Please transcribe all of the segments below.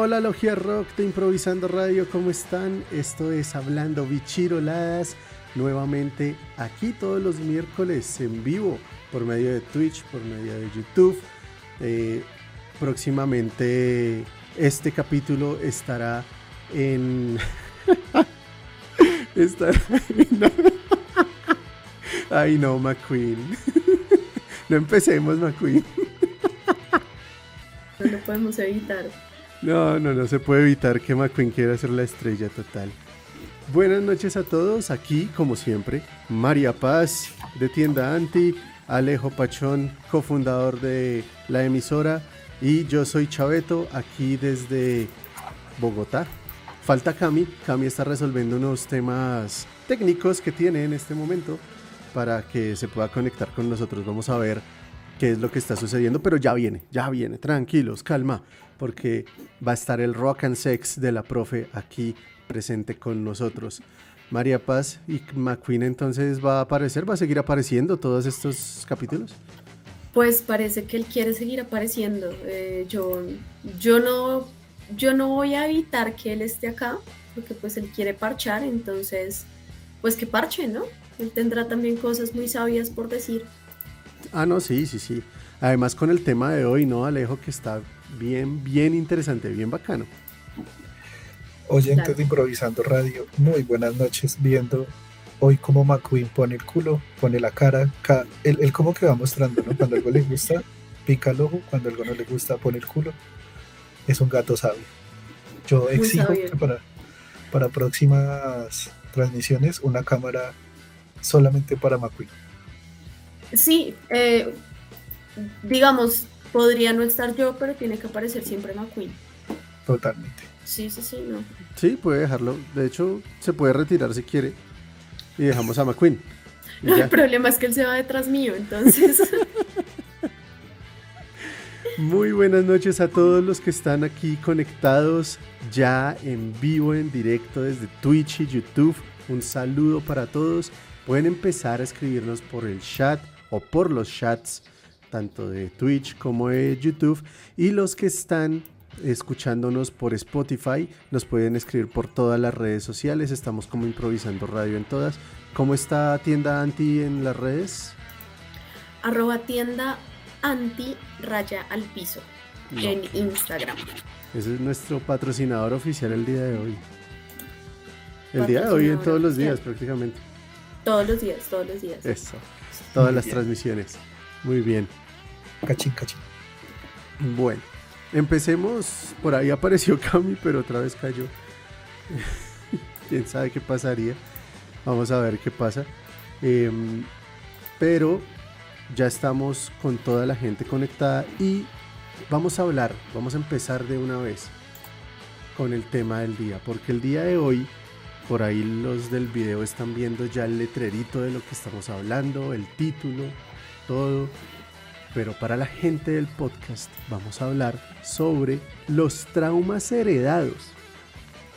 Hola, Logia Rock de Improvisando Radio, ¿cómo están? Esto es Hablando Bichiroladas, nuevamente aquí todos los miércoles en vivo por medio de Twitch, por medio de YouTube. Eh, próximamente este capítulo estará en... estará. Ay no, McQueen. no empecemos, McQueen. no lo podemos evitar. No, no, no se puede evitar que McQueen quiera ser la estrella total. Buenas noches a todos, aquí como siempre, María Paz de Tienda Anti, Alejo Pachón, cofundador de la emisora, y yo soy Chaveto, aquí desde Bogotá. Falta Cami, Cami está resolviendo unos temas técnicos que tiene en este momento para que se pueda conectar con nosotros. Vamos a ver qué es lo que está sucediendo, pero ya viene, ya viene, tranquilos, calma porque va a estar el rock and sex de la profe aquí presente con nosotros. María Paz y McQueen entonces va a aparecer, va a seguir apareciendo todos estos capítulos. Pues parece que él quiere seguir apareciendo. Eh, yo, yo, no, yo no voy a evitar que él esté acá, porque pues él quiere parchar, entonces, pues que parche, ¿no? Él tendrá también cosas muy sabias por decir. Ah, no, sí, sí, sí. Además con el tema de hoy, ¿no, Alejo? Que está bien, bien interesante, bien bacano. Oyentes de Improvisando Radio, muy buenas noches viendo hoy cómo McQueen pone el culo, pone la cara, él, como que va mostrando, ¿no? Cuando algo le gusta, pica el ojo, cuando algo no le gusta, pone el culo. Es un gato sabio. Yo exijo que para, para próximas transmisiones una cámara solamente para McQueen. Sí, eh, digamos, podría no estar yo, pero tiene que aparecer siempre McQueen. Totalmente. Sí, sí, sí, no. Sí, puede dejarlo. De hecho, se puede retirar si quiere. Y dejamos a McQueen. No, el problema es que él se va detrás mío, entonces. Muy buenas noches a todos los que están aquí conectados ya en vivo, en directo desde Twitch y YouTube. Un saludo para todos. Pueden empezar a escribirnos por el chat o por los chats tanto de Twitch como de YouTube. Y los que están escuchándonos por Spotify, nos pueden escribir por todas las redes sociales. Estamos como improvisando radio en todas. ¿Cómo está tienda anti en las redes? Arroba tienda anti raya al piso en Instagram. Ese es nuestro patrocinador oficial el día de hoy. El día de hoy en todos los días prácticamente. Todos los días, todos los días. Eso. Todas las transmisiones. Muy bien. Cachín, cachín. Bueno, empecemos. Por ahí apareció Cami, pero otra vez cayó. Quién sabe qué pasaría. Vamos a ver qué pasa. Em, pero ya estamos con toda la gente conectada y vamos a hablar, vamos a empezar de una vez con el tema del día, porque el día de hoy, por ahí los del video están viendo ya el letrerito de lo que estamos hablando, el título, todo. Pero para la gente del podcast vamos a hablar sobre los traumas heredados.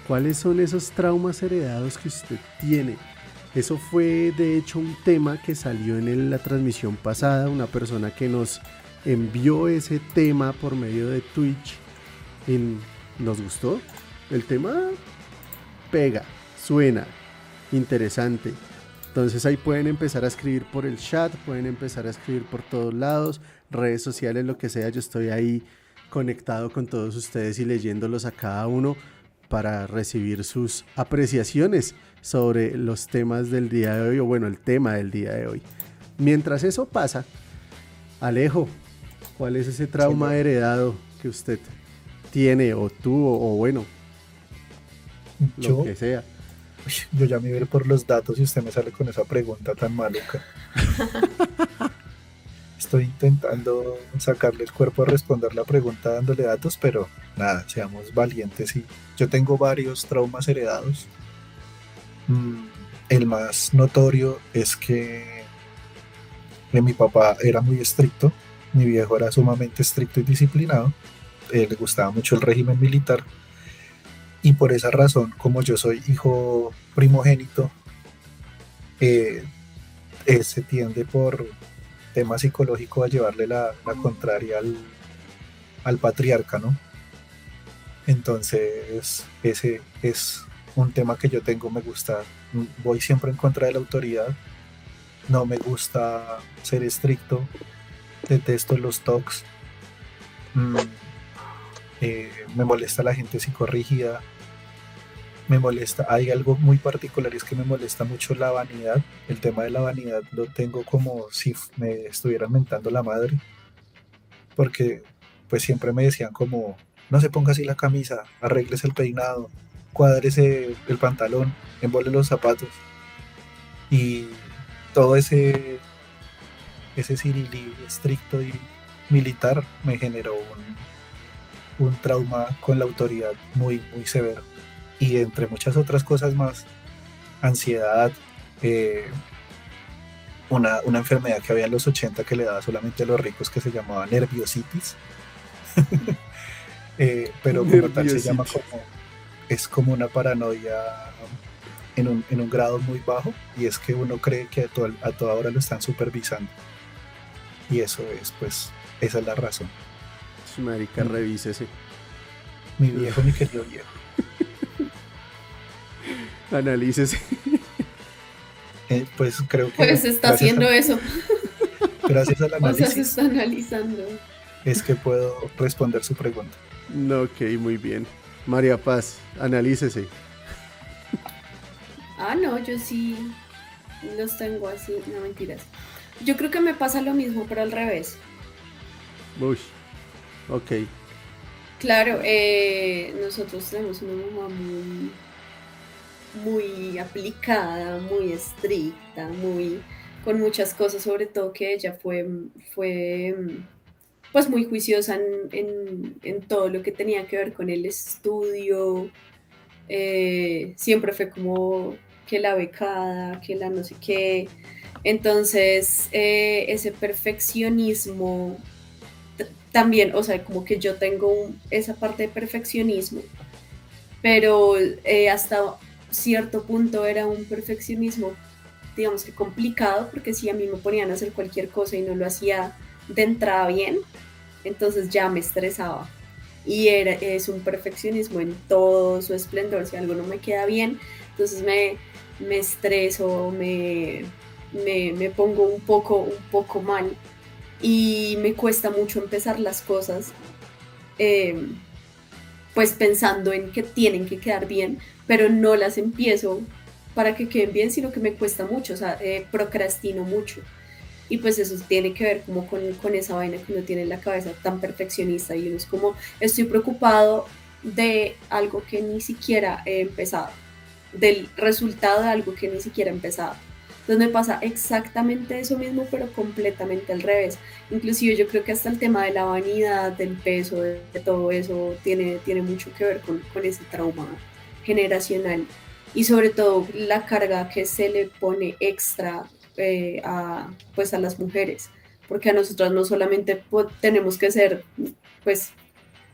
¿Cuáles son esos traumas heredados que usted tiene? Eso fue de hecho un tema que salió en la transmisión pasada, una persona que nos envió ese tema por medio de Twitch. Y nos gustó. El tema pega, suena, interesante. Entonces ahí pueden empezar a escribir por el chat, pueden empezar a escribir por todos lados, redes sociales, lo que sea. Yo estoy ahí conectado con todos ustedes y leyéndolos a cada uno para recibir sus apreciaciones sobre los temas del día de hoy, o bueno, el tema del día de hoy. Mientras eso pasa, Alejo, ¿cuál es ese trauma heredado que usted tiene o tuvo o bueno, lo que sea? Yo ya me voy por los datos y usted me sale con esa pregunta tan maluca. Estoy intentando sacarle el cuerpo a responder la pregunta dándole datos, pero nada, seamos valientes. Y yo tengo varios traumas heredados. Mm, el más notorio es que mi papá era muy estricto, mi viejo era sumamente estricto y disciplinado, le gustaba mucho el régimen militar y por esa razón, como yo soy hijo primogénito, eh, eh, se tiende por tema psicológico a llevarle la, contraria al, patriarca, ¿no? Entonces, ese es un tema que yo tengo, me gusta, voy siempre en contra de la autoridad, no me gusta ser estricto, detesto los talks, mm, eh, me molesta la gente psicorrígida, me molesta, hay algo muy particular, es que me molesta mucho la vanidad, el tema de la vanidad lo tengo como si me estuvieran mentando la madre, porque pues siempre me decían como, no se ponga así la camisa, arregles el peinado, cuádrese el pantalón, embole los zapatos. Y todo ese, ese cirilí estricto y militar me generó un, trauma con la autoridad muy, muy severo. Y entre muchas otras cosas más, ansiedad, eh, una, una, enfermedad que había en los 80 que le daba solamente a los ricos que se llamaba nerviositis. Eh, pero como tal se llama como, es como una paranoia en un, en un, grado muy bajo y es que uno cree que a, a toda hora lo están supervisando. Y eso es, pues, esa es la razón. Marica, mm. revísese. Mi viejo, mi querido viejo. Analícese. Eh, pues creo que. Pues está haciendo eso. Gracias al análisis. O sea, se está analizando. Es que puedo responder su pregunta. No, ok, muy bien. María Paz, analícese. Ah, no, yo sí los tengo así, no mentiras. Yo creo que me pasa lo mismo, pero al revés. Uy, ok. Claro, eh, nosotros tenemos una mamá muy, muy aplicada, muy estricta, muy con muchas cosas, sobre todo que ella fue, fue pues muy juiciosa en, todo lo que tenía que ver con el estudio. Eh, siempre fue como que la becada, que la no sé qué. Entonces, eh, ese perfeccionismo también, o sea, como que yo tengo esa parte de perfeccionismo, pero hasta cierto punto era un perfeccionismo, digamos que complicado, porque si a mí me ponían a hacer cualquier cosa y no lo hacía de entrada bien, entonces ya me estresaba. Y era, es un perfeccionismo en todo su esplendor. Si algo no me queda bien, entonces me, me estreso, me, me, pongo un poco, un poco mal. Y me cuesta mucho empezar las cosas, em, pues pensando en que tienen que quedar bien, pero no las empiezo para que queden bien, sino que me cuesta mucho, o sea, eh, procrastino mucho. Y pues eso tiene que ver como con, con esa vaina que uno tiene en la cabeza tan perfeccionista y uno es como, estoy preocupado de algo que ni siquiera he empezado, del resultado de algo que ni siquiera he empezado. Entonces me pasa exactamente eso mismo, pero completamente al revés. Inclusive yo creo que hasta el tema de la vanidad, del peso, de, todo eso, tiene, tiene mucho que ver con, con, ese trauma generacional. Y sobre todo la carga que se le pone extra eh, a, pues a las mujeres, porque a nosotras no solamente tenemos que ser, pues,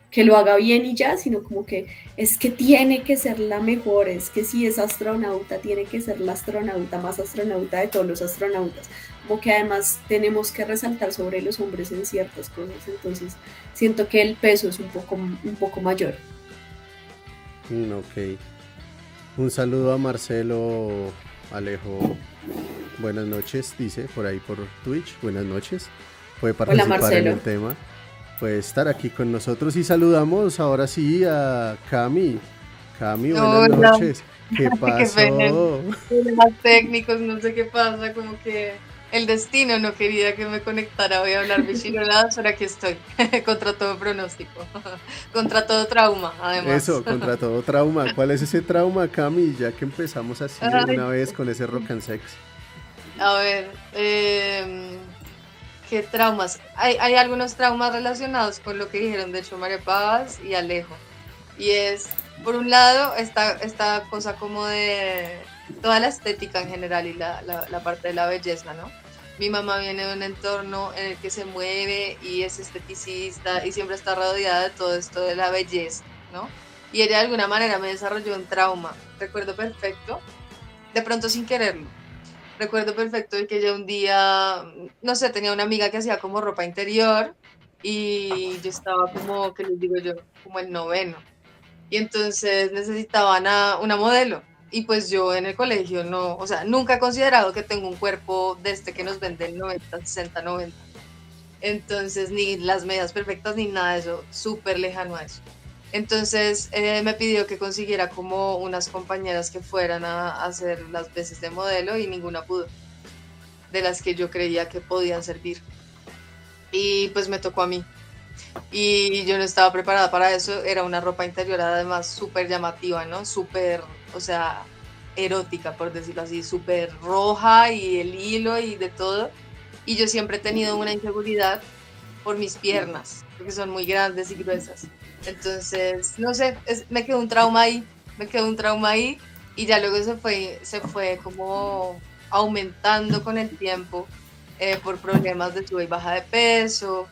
que lo haga bien y ya, sino como que es que tiene que ser la mejor, es que si es astronauta, tiene que ser la astronauta más astronauta de todos los astronautas, como que además tenemos que resaltar sobre los hombres en ciertas cosas, entonces siento que el peso es un poco, un poco mayor. Mm, ok. Un saludo a Marcelo Alejo Buenas noches, dice por ahí por Twitch. Buenas noches. Puede participar en el tema. Puede estar aquí con nosotros y saludamos ahora sí a Cami. Cami, buenas noches. ¿Qué pasó? Técnicos, no sé qué pasa, como que el destino no quería que me conectara voy a hablar bichiroladas, ahora aquí estoy, contra todo pronóstico, contra todo trauma, además. Eso, contra todo trauma. ¿Cuál es ese trauma, Cami? Ya que empezamos así una vez con ese rock and sex. A ver, em, ¿qué traumas? Hay, hay, algunos traumas relacionados con lo que dijeron, de hecho, María Paz y Alejo. Y es, por un lado, esta, esta cosa como de toda la estética en general y la, la, parte de la belleza, ¿no? Mi mamá viene de un entorno en el que se mueve y es esteticista y siempre está rodeada de todo esto de la belleza, ¿no? Y ella de alguna manera me desarrolló un trauma, recuerdo perfecto, de pronto sin quererlo. Recuerdo perfecto que yo un día, no sé, tenía una amiga que hacía como ropa interior y yo estaba como, que les digo yo, como el noveno y entonces necesitaban a una modelo. Y pues yo en el colegio no, o sea, nunca he considerado que tengo un cuerpo de este que nos venden 90, 60, 90. Entonces, ni las medidas perfectas ni nada de eso, súper lejano a eso. Entonces eh, me pidió que consiguiera como unas compañeras que fueran a, hacer las veces de modelo y ninguna pudo, de las que yo creía que podían servir. Y pues me tocó a mí. Y yo no estaba preparada para eso, era una ropa interior además súper llamativa, ¿no? Súper, o sea, erótica, por decirlo así, súper roja y el hilo y de todo. Y yo siempre he tenido una inseguridad por mis piernas, porque son muy grandes y gruesas. Entonces, no sé, me quedó un trauma ahí, me quedó un trauma ahí y ya luego se fue, se fue como aumentando con el tiempo eh, por problemas de sube y baja de peso.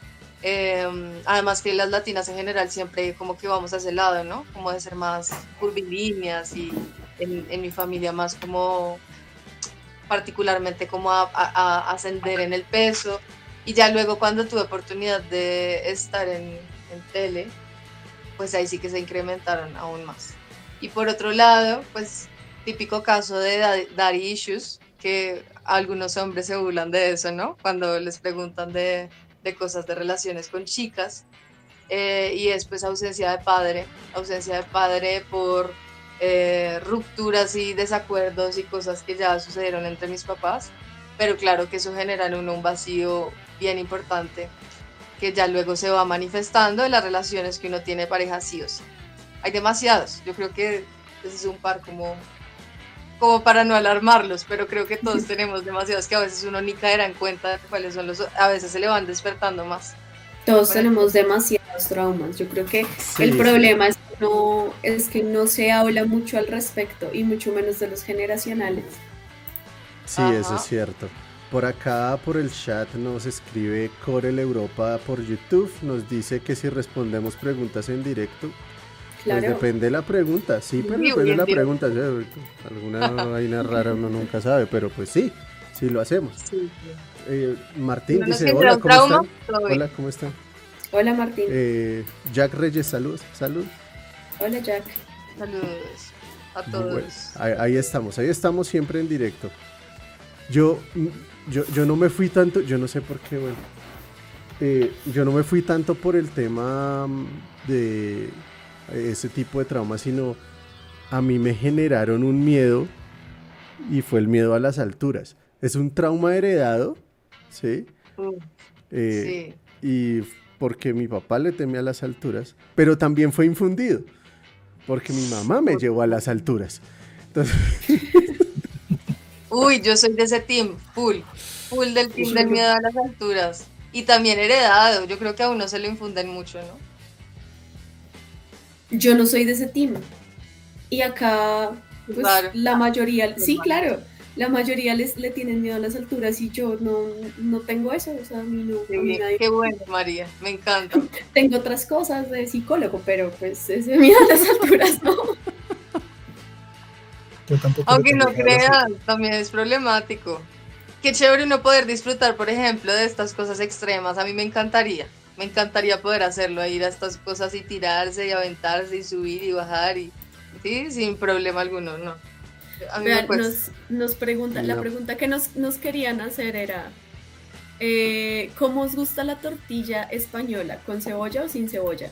Em, además que las latinas en general siempre como que vamos a ese lado, ¿no? Como de ser más curvilíneas y en, en mi familia más como particularmente como a, a, ascender en el peso. Y ya luego cuando tuve oportunidad de estar en, en tele, pues ahí sí que se incrementaron aún más. Y por otro lado, pues típico caso de daddy issues, que algunos hombres se burlan de eso, ¿no? Cuando les preguntan de, de cosas de relaciones con chicas. Eh, y es pues ausencia de padre, ausencia de padre por eh, rupturas y desacuerdos y cosas que ya sucedieron entre mis papás. Pero claro que eso genera en uno un vacío bien importante que ya luego se va manifestando en las relaciones que uno tiene pareja sí o sí. Hay demasiados, yo creo que ese es un par como, como para no alarmarlos, pero creo que todos tenemos demasiados que a veces uno ni caerá en cuenta de cuáles son los, a veces se le van despertando más. Todos tenemos demasiados traumas, yo creo que el problema es que, no, es que no se habla mucho al respecto y mucho menos de los generacionales. Sí, eso es cierto. Por acá, por el chat, nos escribe Corel Europa por YouTube. Nos dice que si respondemos preguntas en directo. Pues claro. Pues depende de la pregunta, sí, pero depende de la pregunta. Alguna vaina rara uno nunca sabe, pero pues sí, sí lo hacemos. Eh, Martín dice: Hola, ¿cómo están? Hola, ¿cómo están? Hola, Martín. Eh, Jack Reyes, salud, salud. Hola, Jack. Saludos a todos. ahí estamos, ahí estamos siempre en directo. Yo yo, no me fui tanto, yo no sé por qué, bueno. Eh, yo no me fui tanto por el tema mm, de ese tipo de trauma, sino a mí me generaron un miedo y fue el miedo a las alturas. Es un trauma heredado, ¿sí? Mm, eh, sí. Y porque mi papá le temía a las alturas, pero también fue infundido, porque mi mamá me llevó a las alturas. Entonces... Uy, yo soy de ese team, full, full del team del miedo a las alturas. Y también heredado, yo creo que a uno se lo infunden mucho, ¿no? Yo no soy de ese team. Y acá, pues, la mayoría, sí, claro, la mayoría les, le tienen miedo a las alturas y yo no, no tengo eso, o sea, a mí no. Qué bueno, María, me encanta. tengo otras cosas de psicólogo, pero pues ese miedo a las alturas no. Aunque no crean, también es problemático. Qué chévere no poder disfrutar, por ejemplo, de estas cosas extremas. A mí me encantaría. Me encantaría poder hacerlo, ir a estas cosas y tirarse y aventarse y subir y bajar y sí, sin problema alguno, no. nos, nos preguntan, la pregunta que nos, nos querían hacer era eh, ¿cómo os gusta la tortilla española? ¿Con cebolla o sin cebolla?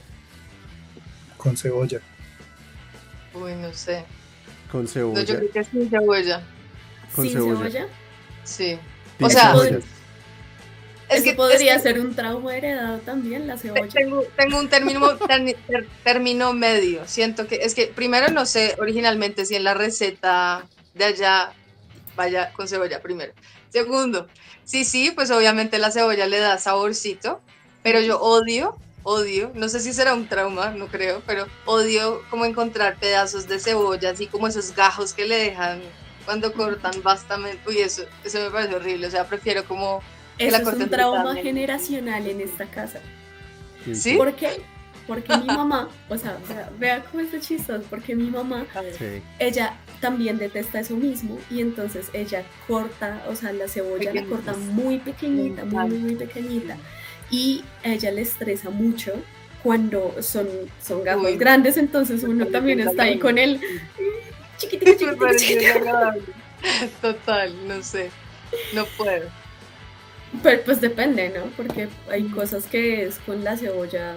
Con cebolla. Uy, no sé. Con cebolla. No, yo creo que es sin cebolla. ¿Con ¿Sin cebolla? Sí. O sea, es que podría ser un trauma heredado también la cebolla. Tengo, tengo un término, término medio. Siento que es que primero no sé originalmente si en la receta de allá vaya con cebolla primero. Segundo, sí, sí, pues obviamente la cebolla le da saborcito, pero yo odio odio, no sé si será un trauma, no creo, pero odio como encontrar pedazos de cebolla, así como esos gajos que le dejan cuando cortan bastante. Uy, eso, eso me parece horrible, o sea, prefiero como... Eso es un trauma generacional en esta casa. ¿Sí? ¿Por qué? Porque mi mamá, o sea, vea, cómo es chistoso, porque mi mamá, ella también detesta eso mismo y entonces ella corta, o sea, la cebolla la corta muy pequeñita, muy, muy, muy pequeñita y a ella le estresa mucho cuando son, son gafas Uy. grandes, entonces uno también está ahí con el chiquitico, Me chiquitico, parece chiquitico. desagradable. Total, no sé. No puedo. Pero pues depende, ¿no? Porque hay cosas que es con la cebolla.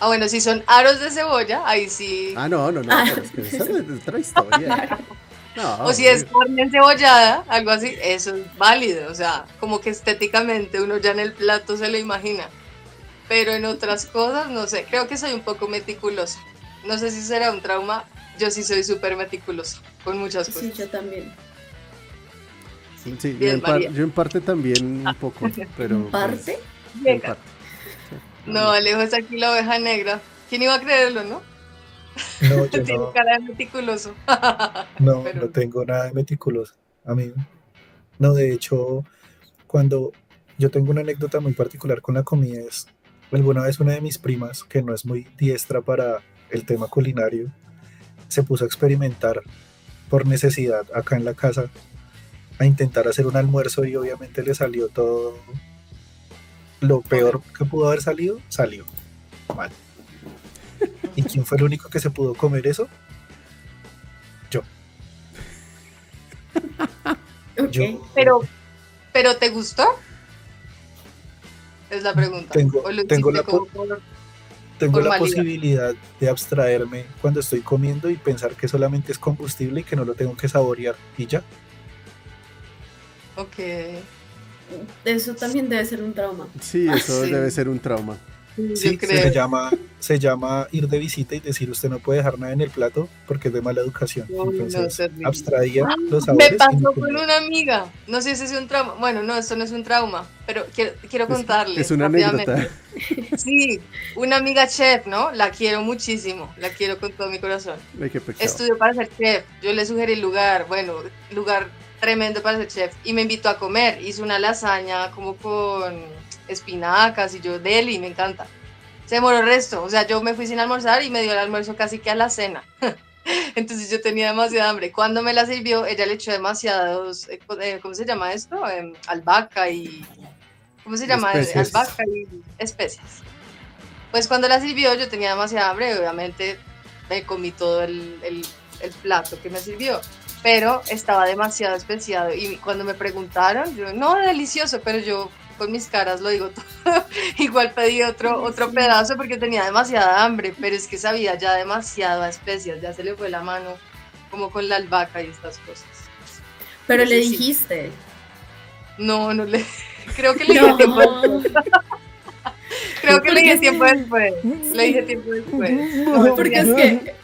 Ah, bueno, si son aros de cebolla, ahí sí. Ah, no, no, no. Ah. pero es que esa es otra historia. No, o si es carne encebollada, algo así, eso es válido. O sea, como que estéticamente uno ya en el plato se lo imagina. Pero en otras cosas, no sé, creo que soy un poco meticulosa. No sé si será un trauma, yo sí soy súper meticulosa con muchas cosas. Sí, yo también. Sí, yo, en par- María. yo en parte también un poco, pero... ¿En parte? pues, en parte. No, Alejo es aquí la oveja negra. ¿Quién iba a creerlo, no? No, yo Tiene no, cara de meticuloso. no, pero- no tengo nada de meticuloso. A mí, no, de hecho, cuando yo tengo una anécdota muy particular con la comida es, alguna vez una de mis primas, que no es muy diestra para el tema culinario, se puso a experimentar por necesidad acá en la casa a intentar hacer un almuerzo y obviamente le salió todo lo peor que pudo haber salido, salió mal. ¿Y quién fue el único que se pudo comer eso? Ok. Yo Pero, pero ¿te gustó? Es la pregunta. Tengo- ¿O lo tengo hiciste la como po- por- tengo la posibilidad de abstraerme cuando estoy comiendo y pensar que solamente es combustible y que no lo tengo que saborear y ya. Ok. Eso también debe ser un trauma. Sí, eso Sí. debe ser un trauma. Yo Sí, creo. se llama, se llama ir de visita y decir usted no puede dejar nada en el plato porque es de mala educación. No, no, Entonces, terrible. abstraía los Me sabores. y pasó me con una amiga. No sé si es un trauma. Bueno, no, esto no es un trauma, pero quiero, quiero Es- contarles. Es una rápidamente. anécdota. Sí, una amiga chef, ¿no? La quiero muchísimo. La quiero con todo mi corazón. Ay. Estudió para ser chef. Yo le sugerí el lugar, bueno, lugar tremendo para ser chef. Y me invitó a comer. Hizo una lasaña como con espinacas y yo, deli, me encanta. Se demoró el resto. O sea, yo me fui sin almorzar y me dio el almuerzo casi que a la cena. Entonces yo tenía demasiada hambre. Cuando me la sirvió, ella le echó demasiados, eh, eh, ¿cómo se llama esto? Em, albahaca y... ¿Cómo se llama? Especias. Albahaca y especias. Pues cuando la sirvió yo tenía demasiada hambre, obviamente me comí todo el, el- el plato que me sirvió, pero estaba demasiado especiado y cuando me preguntaron, yo, no, delicioso, pero yo con mis caras lo digo todo, igual pedí otro, otro pedazo porque tenía demasiada hambre, pero es que sabía ya demasiado a especias, ya se le fue la mano como con la albahaca y estas cosas. Pero le dijiste. No, no le, creo que le dije No. tiempo después, creo que le dije tiempo después, le dije tiempo después. Porque es que,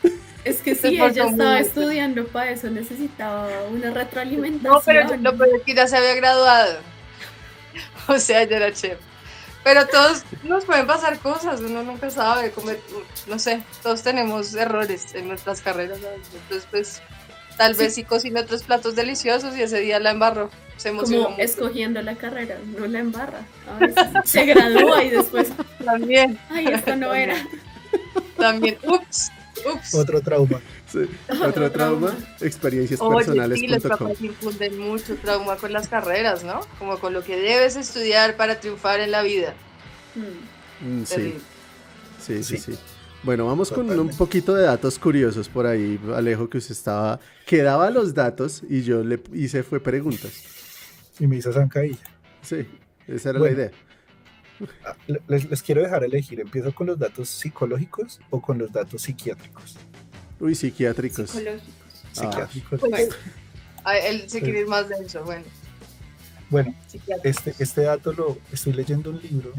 es que esforzó ella estaba estudiando para eso, necesitaba una retroalimentación. No, pero lo peor es que ya se había graduado. O sea, ya era chef. Pero todos nos pueden pasar cosas, uno nunca sabe, comer, no sé, todos tenemos errores en nuestras carreras. ¿sabes? Entonces, pues, tal vez sí cocina otros platos deliciosos y ese día la embarró. Se emocionó como mucho. escogiendo la carrera, no la embarra. A veces se gradúa y después, También, ay, esto no era. también. Ups, ups. Otro trauma. Sí. Otro trauma, Oye, sí, los papás infunden mucho trauma con las carreras, ¿no? Como con lo que debes estudiar para triunfar en la vida. Mm. Sí, sí, sí, Sí. sí. Bueno, vamos con un poquito de datos curiosos por ahí, Alejo, que usted estaba, que daba los datos y yo le hice fue preguntas. Y me hizo zancadilla. Sí, esa era Bueno. la idea. Le- Les, les quiero dejar elegir. ¿Empiezo con los datos psicológicos o con los datos psiquiátricos? Uy, psiquiátricos. Psicológicos. Ah. Psiquiátricos. Pues, a él se quiere ir más denso, bueno. Bueno, este, este dato lo estoy leyendo un libro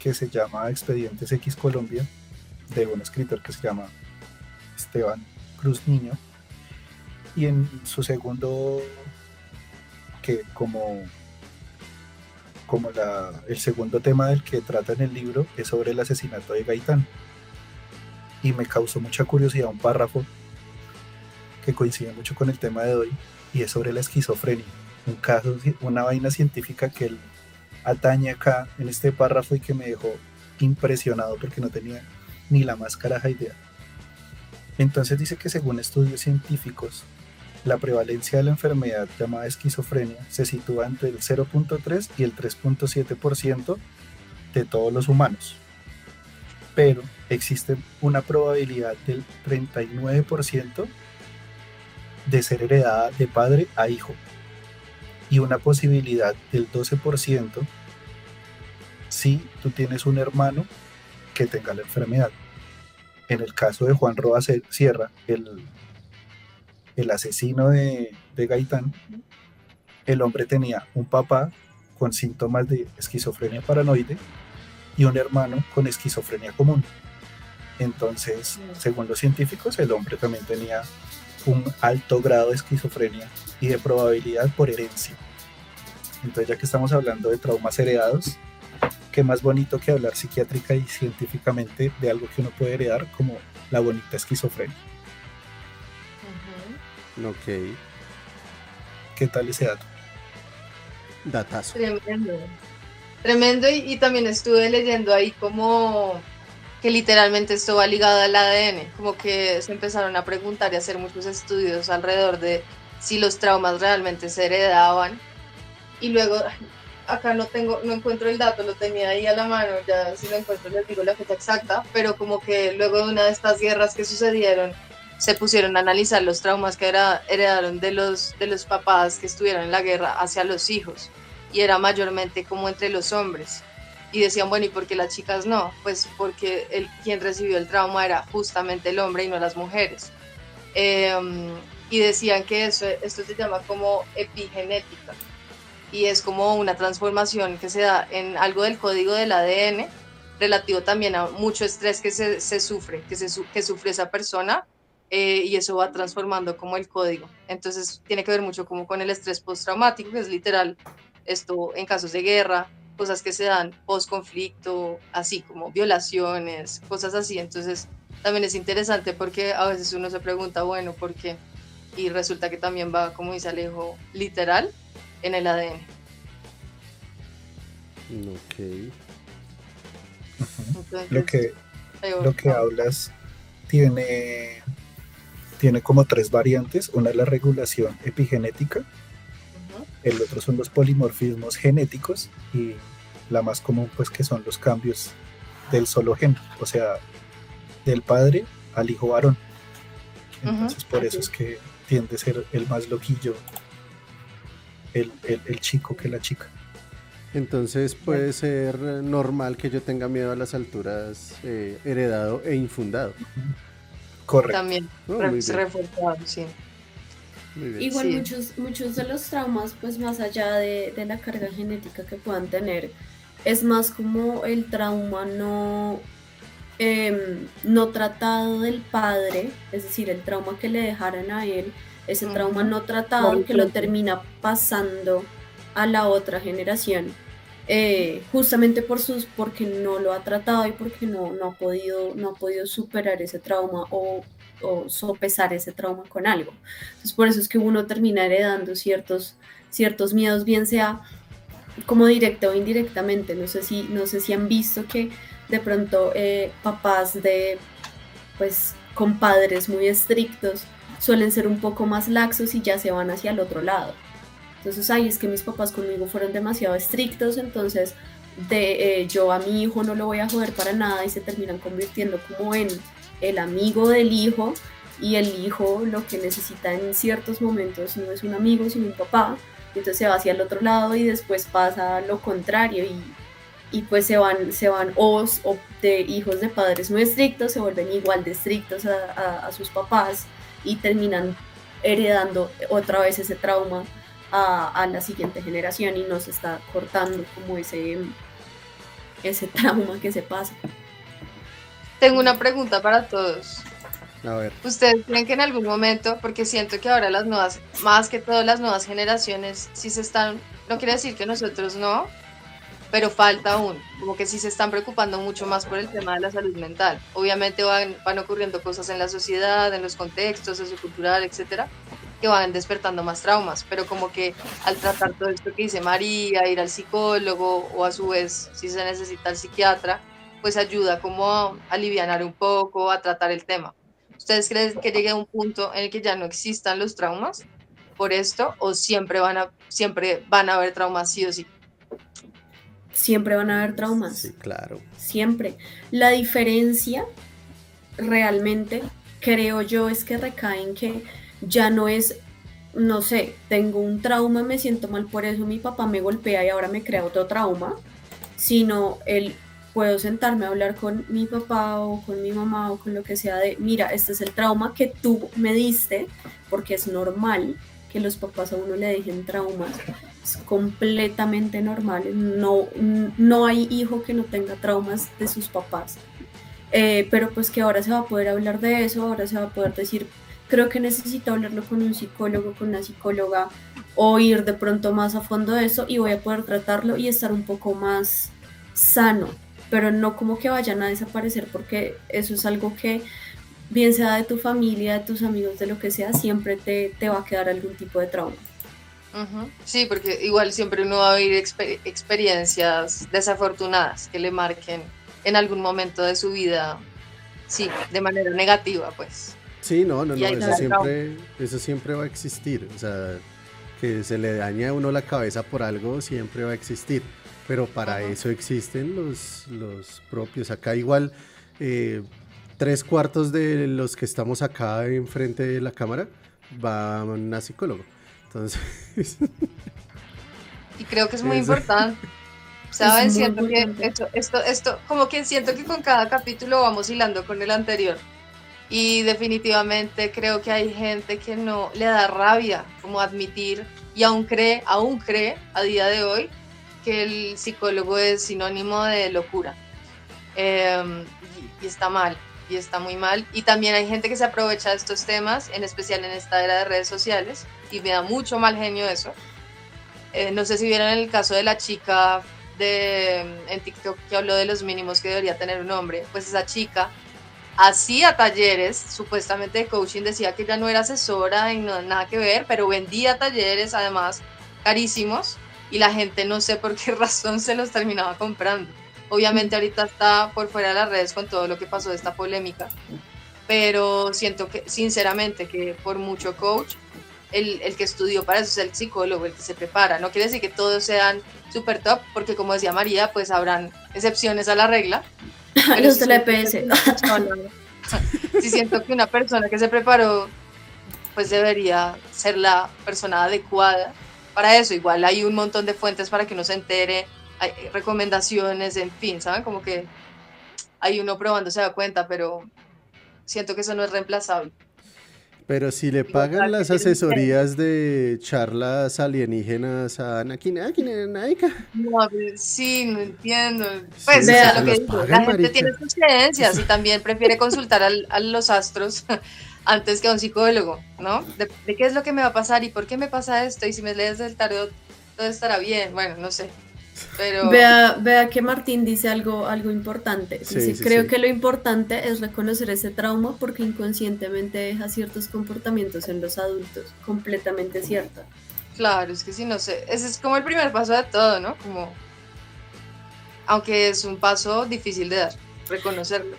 que se llama Expedientes X Colombia de un escritor que se llama Esteban Cruz Niño y en su segundo que como como la, el segundo tema del que trata en el libro es sobre el asesinato de Gaitán y me causó mucha curiosidad un párrafo que coincide mucho con el tema de hoy y es sobre la esquizofrenia un caso, una vaina científica que él atañe acá en este párrafo y que me dejó impresionado porque no tenía ni la más caraja idea. Entonces dice que según estudios científicos, la prevalencia de la enfermedad llamada esquizofrenia se sitúa entre el 0.3 y el 3.7% de todos los humanos. pero existe una probabilidad del 39% de ser heredada de padre a hijo y una posibilidad del 12% si tú tienes un hermano que tenga la enfermedad. En el caso de Juan Roa Sierra, el, el asesino de, de Gaitán, el hombre tenía un papá con síntomas de esquizofrenia paranoide y un hermano con esquizofrenia común. Entonces, según los científicos, el hombre también tenía un alto grado de esquizofrenia y de probabilidad por herencia. Entonces, ya que estamos hablando de traumas heredados, qué más bonito que hablar psiquiátrica y científicamente de algo que uno puede heredar como la bonita esquizofrenia. Ok. ¿Qué tal ese dato? Datazo. Tremendo. Tremendo y, y también estuve leyendo ahí como que literalmente esto va ligado al ADN, como que se empezaron a preguntar y hacer muchos estudios alrededor de si los traumas realmente se heredaban. Y luego, acá no tengo, no encuentro el dato, lo tenía ahí a la mano, ya si lo encuentro les digo la fecha exacta, pero como que luego de una de estas guerras que sucedieron, se pusieron a analizar los traumas que heredaron de los, de los papás que estuvieron en la guerra hacia los hijos, y era mayormente como entre los hombres y decían, bueno, ¿y por qué las chicas no? Pues porque el, quien recibió el trauma era justamente el hombre y no las mujeres. Em, y decían que eso, esto se llama como epigenética y es como una transformación que se da en algo del código del ADN relativo también a mucho estrés que se, se sufre, que, se, que sufre esa persona eh, y eso va transformando como el código. Entonces tiene que ver mucho como con el estrés postraumático, que es literal esto en casos de guerra, cosas que se dan post conflicto, así como violaciones, cosas así. Entonces también es interesante porque a veces uno se pregunta, bueno, ¿por qué? Y resulta que también va, como dice Alejo, literal en el ADN. Ok. lo que, lo que hablas tiene, tiene como tres variantes. Una es la regulación epigenética, el otro son los polimorfismos genéticos y la más común pues que son los cambios del solo gen, o sea, del padre al hijo varón. Entonces por eso es que tiende a ser el más loquillo el, chico que la chica. Entonces puede ser normal que yo tenga miedo a las alturas eh, heredado e infundado. Correcto. También, oh, reforzado, sí. Igual muchos, muchos de los traumas, pues más allá de, la carga genética que puedan tener, es más como el trauma no, em, no tratado del padre, es decir, el trauma que le dejaron a él, ese trauma no tratado que lo termina pasando a la otra generación. Eh, justamente por sus porque no lo ha tratado y porque no, no, ha podido, no ha podido superar ese trauma o o sopesar ese trauma con algo. Entonces por eso es que uno termina heredando ciertos, ciertos miedos, bien sea como directo o indirectamente. No sé si, no sé si han visto que de pronto eh, papás de pues con padres muy estrictos suelen ser un poco más laxos y ya se van hacia el otro lado. Entonces, ay, es que mis papás conmigo fueron demasiado estrictos, entonces de, eh, yo a mi hijo no lo voy a joder para nada y se terminan convirtiendo como en el amigo del hijo y el hijo lo que necesita en ciertos momentos no es un amigo sino un papá, entonces se va hacia el otro lado y después pasa lo contrario y, pues se van, se van o, de hijos de padres muy estrictos, se vuelven igual de estrictos a, sus papás y terminan heredando otra vez ese trauma a, a, la siguiente generación y nos está cortando como ese, ese trauma que se pasa. Tengo una pregunta para todos. A ver. ¿Ustedes creen que en algún momento, porque siento que ahora las nuevas, más que todas las nuevas generaciones, sí se están, no quiere decir que nosotros no, pero falta aún, como que sí se están preocupando mucho más por el tema de la salud mental. Obviamente van, van ocurriendo cosas en la sociedad, en los contextos sociocultural, etcétera, que van despertando más traumas, pero como que al tratar todo esto que dice María, ir al psicólogo o a su vez si se necesita el psiquiatra, pues ayuda como a aliviar un poco, a tratar el tema. ¿Ustedes creen que llegue a un punto en el que ya no existan los traumas por esto o siempre van a, siempre van a haber traumas sí o sí? siempre van a haber traumas. Sí, claro. Siempre. La diferencia realmente, creo yo, es que recaen que ya no es, no sé, tengo un trauma, me siento mal por eso, mi papá me golpea y ahora me crea otro trauma, sino el puedo sentarme a hablar con mi papá o con mi mamá o con lo que sea de, mira, este es el trauma que tú me diste, porque es normal que los papás a uno le dejen traumas, es completamente normal, no, no hay hijo que no tenga traumas de sus papás, eh, pero pues que ahora se va a poder hablar de eso, ahora se va a poder decir, creo que necesito hablarlo con un psicólogo, con una psicóloga, o ir de pronto más a fondo de eso y voy a poder tratarlo y estar un poco más sano, pero no como que vayan a desaparecer porque eso es algo que bien sea de tu familia, de tus amigos, de lo que sea, siempre te, te va a quedar algún tipo de trauma. Sí, porque igual siempre uno va a vivir experiencias desafortunadas que le marquen en algún momento de su vida, sí, de manera negativa, pues. Sí, no, no, no, eso siempre, eso siempre va a existir, o sea, que se le dañe a uno la cabeza por algo siempre va a existir, pero para eso existen los, los propios, acá igual... Eh, tres cuartos de los que estamos acá enfrente de la cámara van a psicólogo. Entonces. y creo que es muy importante. ¿Saben? siento que esto, esto, esto, como que siento que con cada capítulo vamos hilando con el anterior. Y definitivamente creo que hay gente que no le da rabia como admitir y aún cree, aún cree a día de hoy que el psicólogo es sinónimo de locura. Em, y, está mal, y está muy mal. Y también hay gente que se aprovecha de estos temas, en especial en esta era de redes sociales, y me da mucho mal genio eso. Eh, no sé si vieron el caso de la chica de, en TikTok que habló de los mínimos que debería tener un hombre, pues esa chica hacía talleres, supuestamente de coaching, decía que ya no era asesora y no nada que ver, pero vendía talleres además carísimos y la gente no sé por qué razón se los terminaba comprando. Obviamente ahorita está por fuera de las redes con todo lo que pasó de esta polémica, pero siento que sinceramente que por mucho coach el, el, que estudió para eso es el psicólogo, el que se prepara. No quiere decir que todos sean super top, porque como decía María, pues habrán excepciones a la regla. Los del EPS. Si siento que una persona que se preparó, pues debería ser la persona adecuada para eso. Igual hay un montón de fuentes para que uno se entere, hay recomendaciones, en fin, ¿saben? Como que hay uno probando se da cuenta, pero siento que eso no es reemplazable. Pero si le pagan las asesorías de charlas alienígenas a Anakin, Anakin, Naika. No, sí, no entiendo. Pues, lo que la gente tiene sus creencias y también prefiere consultar a los astros antes que a un psicólogo, ¿no? De, de, qué es lo que me va a pasar y por qué me pasa esto y si me lees el tarot todo estará bien. Bueno, no sé. Vea, vea que Martín dice algo, algo importante. creo que lo importante es reconocer ese trauma porque inconscientemente deja ciertos comportamientos en los adultos. Completamente cierto. Claro, es que si no sé, ese es como el primer paso de todo, ¿no? Como, aunque es un paso difícil de dar, reconocerlo.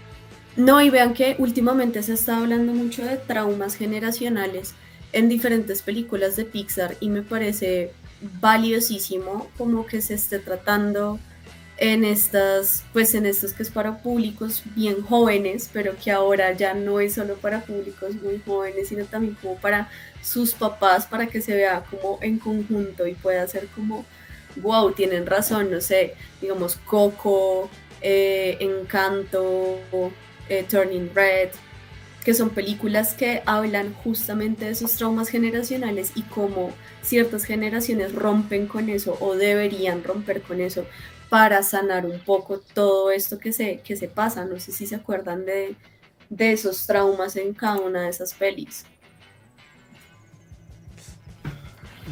No, y vean que últimamente se está hablando mucho de traumas generacionales en diferentes películas de Pixar y me parece valiosísimo como que se esté tratando en estas, pues en estos que es para públicos bien jóvenes, pero que ahora ya no es solo para públicos muy jóvenes, sino también como para sus papás, para que se vea como en conjunto y pueda ser como, wow, tienen razón, no sé, digamos Coco, eh, Encanto, eh, Turning Red, que son películas que hablan justamente de esos traumas generacionales y cómo ciertas generaciones rompen con eso o deberían romper con eso para sanar un poco todo esto que se, que se pasa. No sé si se acuerdan de, de esos traumas en cada una de esas pelis.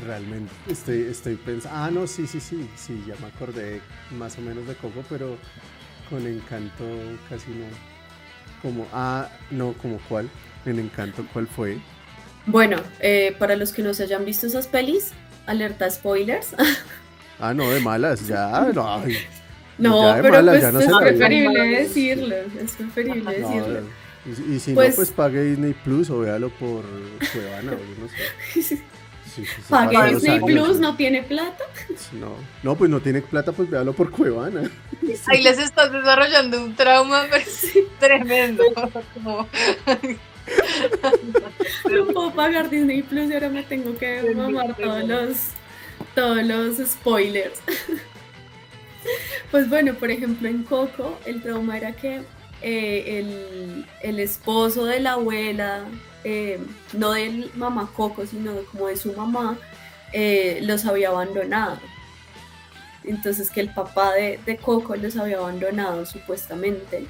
Realmente estoy, estoy pensando. Ah, no, sí, sí, sí, sí, ya me acordé más o menos de Coco, pero con Encanto casi no. Como, ah, no, como cuál, en Encanto, ¿cuál fue? Bueno, eh, para los que no se hayan visto esas pelis, alerta spoilers. ah, no, de malas, ya, no. No, pero pues es preferible decirlo, es preferible decirlo. Y, si no, pues, pues pague Disney Plus o véalo por Cuevana, o no sé. sí, Pague Disney años, Plus, no tiene plata. No, no, pues no tiene plata, pues véalo por Cuevana. Ahí les estás desarrollando un trauma pero es tremendo. Como- No puedo pagar Disney Plus y ahora me tengo que mamar todos sea. los, todos los spoilers. Pues bueno, por ejemplo, en Coco, el trauma era que eh, el, esposo de la abuela, eh, no del mamá Coco, sino como de su mamá, eh, los había abandonado. Entonces que el papá de, de Coco los había abandonado supuestamente.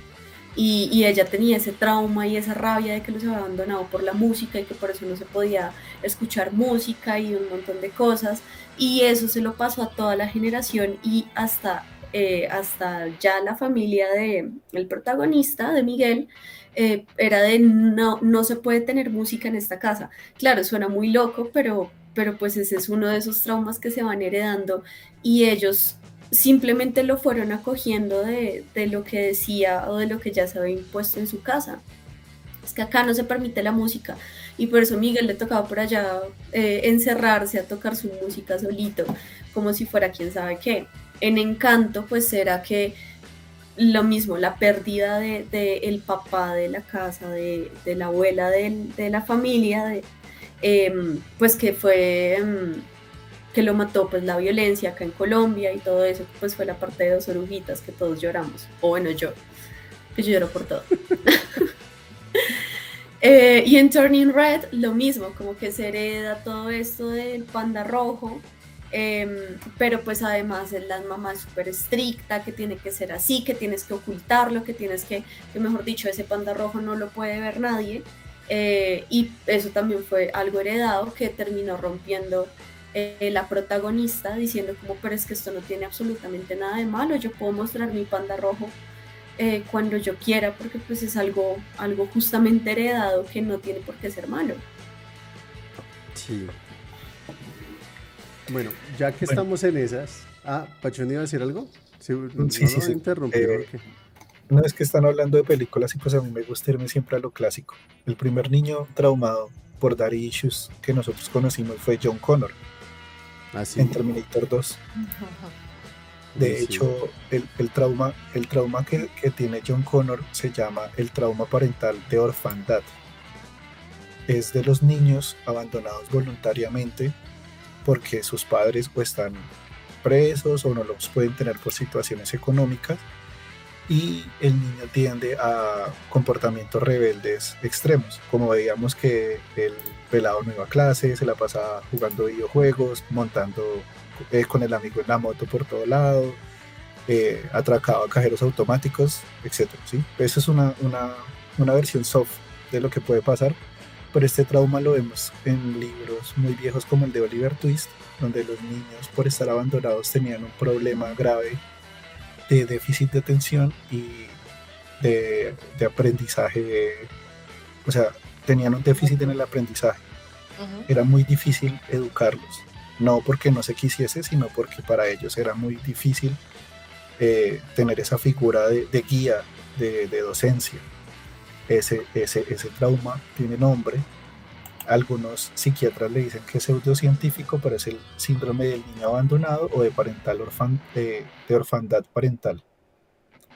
Y, y ella tenía ese trauma y esa rabia de que los había abandonado por la música y que por eso no se podía escuchar música y un montón de cosas. Y eso se lo pasó a toda la generación y hasta, eh, hasta ya la familia de el protagonista, de Miguel, eh, era de no, no se puede tener música en esta casa. Claro, suena muy loco, pero, pero pues ese es uno de esos traumas que se van heredando y ellos simplemente lo fueron acogiendo de, de lo que decía o de lo que ya se había impuesto en su casa. Es que acá no se permite la música y por eso Miguel le tocaba por allá eh, encerrarse a tocar su música solito, como si fuera quién sabe qué. En Encanto, pues era que lo mismo, la pérdida de, de el papá de la casa, de, la abuela del- de, la familia, de, em, pues que fue em, que lo mató pues la violencia acá en Colombia y todo eso, pues fue la parte de dos oruguitas que todos lloramos, o bueno yo, que yo lloro por todo. Eh, y en Turning Red lo mismo, como que se hereda todo esto del panda rojo, em, pero pues además es la mamá súper estricta, que tiene que ser así, que tienes que ocultarlo, que tienes que, que mejor dicho, ese panda rojo no lo puede ver nadie. eh, y eso también fue algo heredado que terminó rompiendo eh, la protagonista diciendo como, pero es que esto no tiene absolutamente nada de malo, yo puedo mostrar mi panda rojo eh, cuando yo quiera, porque pues es algo, algo justamente heredado que no tiene por qué ser malo. Sí. Bueno, ya que Bueno. estamos en esas. Ah, Pachón iba a decir algo. Sí, no, Sí, sí, no sí. interrumpí, Eh, No es que están hablando de películas y pues a mí me gusta irme siempre a lo clásico. El primer niño traumado por Daddy Issues que nosotros conocimos fue John Connor Así. en Terminator 2. De Sí. hecho, el, el trauma, el trauma que, que tiene John Connor se llama el trauma parental de orfandad. Es de los niños abandonados voluntariamente porque sus padres o están presos o no los pueden tener por situaciones económicas y el niño tiende a comportamientos rebeldes extremos, como veíamos que el pelado no iba a clase, se la pasaba jugando videojuegos, montando eh, con el amigo en la moto por todo lado, eh, atracaba cajeros automáticos, etc. ¿sí? Esa es una, una, una versión soft de lo que puede pasar, pero este trauma lo vemos en libros muy viejos como el de Oliver Twist, donde los niños por estar abandonados tenían un problema grave de déficit de atención y de, de aprendizaje, o sea, tenían un déficit en el aprendizaje era muy difícil educarlos. No porque no se quisiese, sino porque para ellos era muy difícil eh, tener esa figura de, de guía, de, de docencia. Ese, ese, ese trauma tiene nombre. Algunos psiquiatras le dicen que es pseudocientífico, pero es el síndrome del niño abandonado o de, parental orfan, de, de orfandad parental.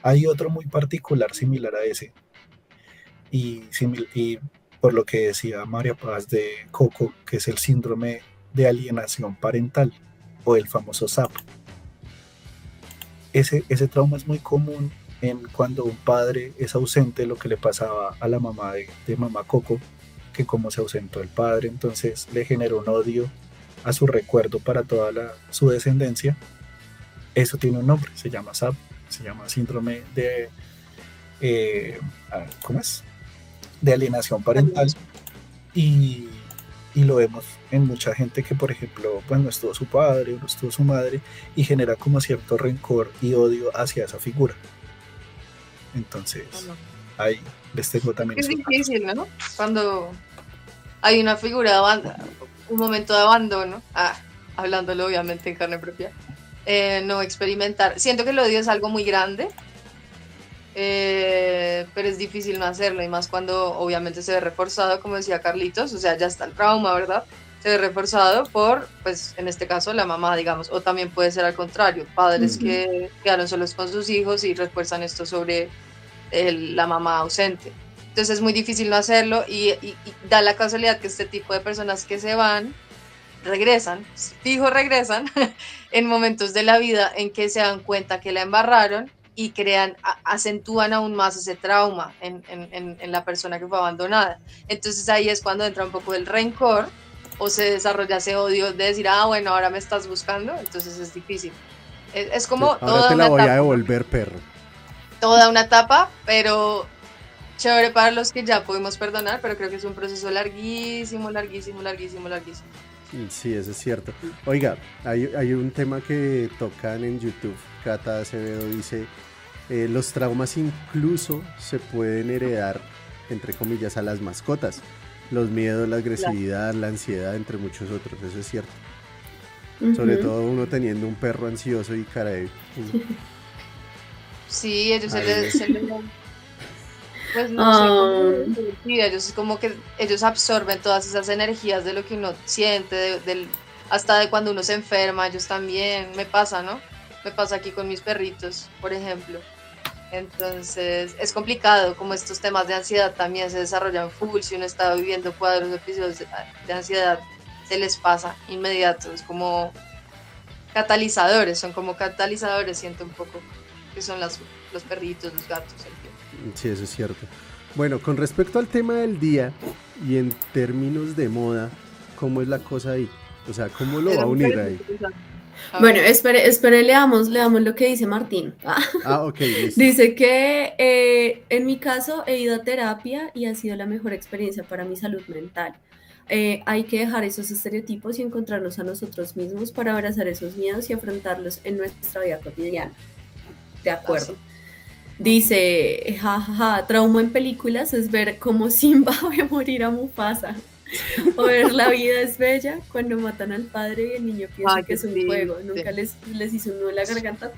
Hay otro muy particular similar a ese. Y, y por lo que decía María Paz de Coco, que es el síndrome de alienación parental o el famoso SAP. Ese, ese trauma es muy común en cuando un padre es ausente, lo que le pasaba a la mamá de, de mamá Coco, que como se ausentó el padre, entonces le generó un odio a su recuerdo para toda la, su descendencia. Eso tiene un nombre, se llama SAP, se llama síndrome de... eh, ¿Cómo es? De alienación parental. Y, y lo vemos en mucha gente que, por ejemplo, pues no estuvo su padre no estuvo su madre y genera como cierto rencor y odio hacia esa figura. Entonces, ahí les tengo también Es datos. difícil, ¿no? Cuando hay una figura de abandono, un momento de abandono, ah, hablándolo obviamente en carne propia, eh, no experimentar. Siento que el odio es algo muy grande, eh, pero es difícil no hacerlo, y más cuando obviamente se ve reforzado, como decía Carlitos, o sea, ya está el trauma, ¿verdad? Se ve reforzado por, pues en este caso, la mamá, digamos, o también puede ser al contrario, padres que quedaron solos con sus hijos y refuerzan esto sobre la mamá ausente. Entonces es muy difícil no hacerlo y, da la casualidad que este tipo de personas que se van, regresan, fijo regresan, en momentos de la vida en que se dan cuenta que la embarraron y crean, acentúan aún más ese trauma en, en, en, la persona que fue abandonada. Entonces ahí es cuando entra un poco el rencor o se desarrolla ese odio de decir, ah, bueno, ahora me estás buscando, entonces es difícil. Es, como ahora te la voy a devolver, perro. Toda una etapa, pero chévere para los que ya pudimos perdonar, pero creo que es un proceso larguísimo, larguísimo, larguísimo, larguísimo. Sí, eso es cierto. Oiga, hay, hay un tema que tocan en YouTube. Cata Acevedo dice, eh, los traumas incluso se pueden heredar, entre comillas, a las mascotas los miedos, la agresividad, la ansiedad, entre muchos otros, eso es cierto. Sobre todo uno teniendo un perro ansioso y cara de... Sí, ellos se les, Pues no sé, ah. sí, ellos como que ellos absorben todas esas energías de lo que uno siente, del, hasta de cuando uno se enferma, ellos también, me pasa, ¿no? Me pasa aquí con mis perritos, por ejemplo. Entonces es complicado, como estos temas de ansiedad también se desarrollan full, si uno está viviendo cuadros, episodios de ansiedad, se les pasa inmediato, es como catalizadores, son como catalizadores, siento un poco, que son las, los perritos, los gatos. Sí, eso es cierto. Bueno, con respecto al tema del día y en términos de moda, ¿cómo es la cosa ahí? O sea, ¿cómo lo va a unir ahí? Bueno, espere, espere, leamos, leamos lo que dice Martín. Ah, ok. Dice que eh, en mi caso he ido a terapia y ha sido la mejor experiencia para mi salud mental. Eh, hay que dejar esos estereotipos y encontrarnos a nosotros mismos para abrazar esos miedos y afrontarlos en nuestra vida cotidiana. De acuerdo. Dice, jajaja, trauma en películas es ver cómo Simba a morir a Mufasa. O ver La vida es bella cuando matan al padre y el niño piensa que es un juego. Nunca les, les hizo un nudo en la garganta.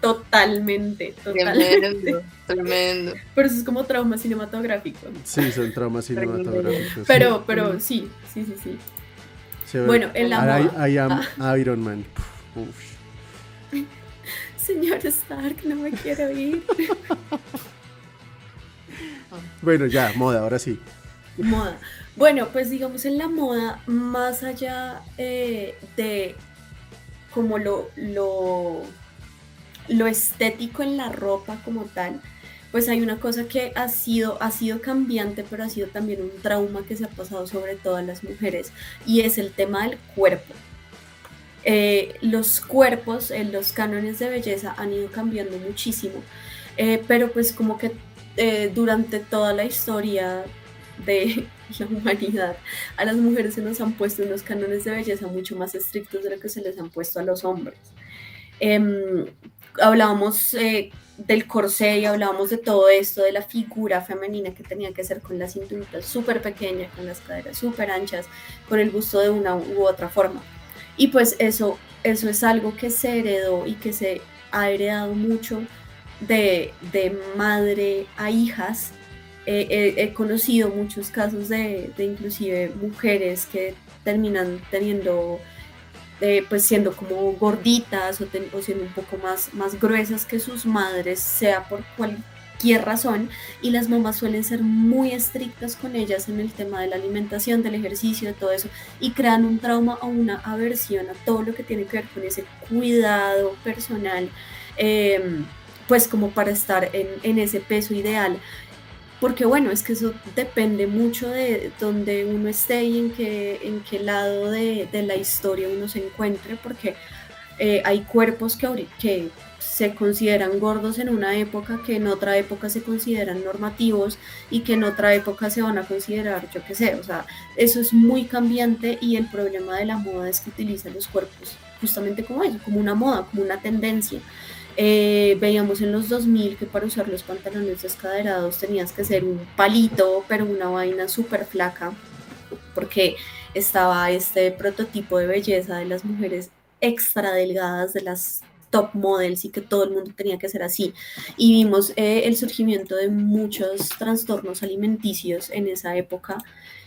Totalmente, totalmente. Tremendo, tremendo. Pero eso es como trauma cinematográfico. Sí, son traumas cinematográficos. Pero, pero sí, sí, sí, sí. bueno, en la I, I am ah. Iron Man. Señor Stark, no me quiero ir. bueno, ya, moda, ahora sí. Moda. Bueno, pues digamos en la moda, más allá eh, de como lo, lo, lo, estético en la ropa como tal, pues hay una cosa que ha sido, ha sido cambiante, pero ha sido también un trauma que se ha pasado sobre todas las mujeres, y es el tema del cuerpo. Eh, los cuerpos, eh, los cánones de belleza han ido cambiando muchísimo, pero pues como que durante toda la historia de la humanidad, a las mujeres se nos han puesto unos cánones de belleza mucho más estrictos de lo que se les han puesto a los hombres. Em, hablábamos eh, del corsé y hablábamos de todo esto, de la figura femenina que tenía que ser con la cinturita súper pequeña, con las caderas súper anchas, con el gusto de una u otra forma. Y pues eso, eso es algo que se heredó y que se ha heredado mucho de, de madre a hijas he conocido muchos casos de, inclusive mujeres que terminan teniendo, eh, pues siendo como gorditas o, siendo un poco más, más gruesas que sus madres, sea por cualquier razón, y las mamás suelen ser muy estrictas con ellas en el tema de la alimentación, del ejercicio, de todo eso, y crean un trauma o una aversión a todo lo que tiene que ver con ese cuidado personal. Em, pues como para estar en ese peso ideal porque bueno, es que eso depende mucho de donde uno esté y en qué, lado de, la historia uno se encuentre, porque eh, hay cuerpos que, que se consideran gordos en una época, que en otra época se consideran normativos y que en otra época se van a considerar, yo qué sé, o sea, eso es muy cambiante y el problema de la moda es que utiliza los cuerpos justamente como eso, como una moda, como una tendencia. Eh, veíamos en los 2000 que para usar los pantalones descaderados tenías que ser un palito, pero una vaina súper flaca, porque estaba este prototipo de belleza de las mujeres extra delgadas, de las top models y que todo el mundo tenía que ser así. Y vimos eh, el surgimiento de muchos trastornos alimenticios en esa época,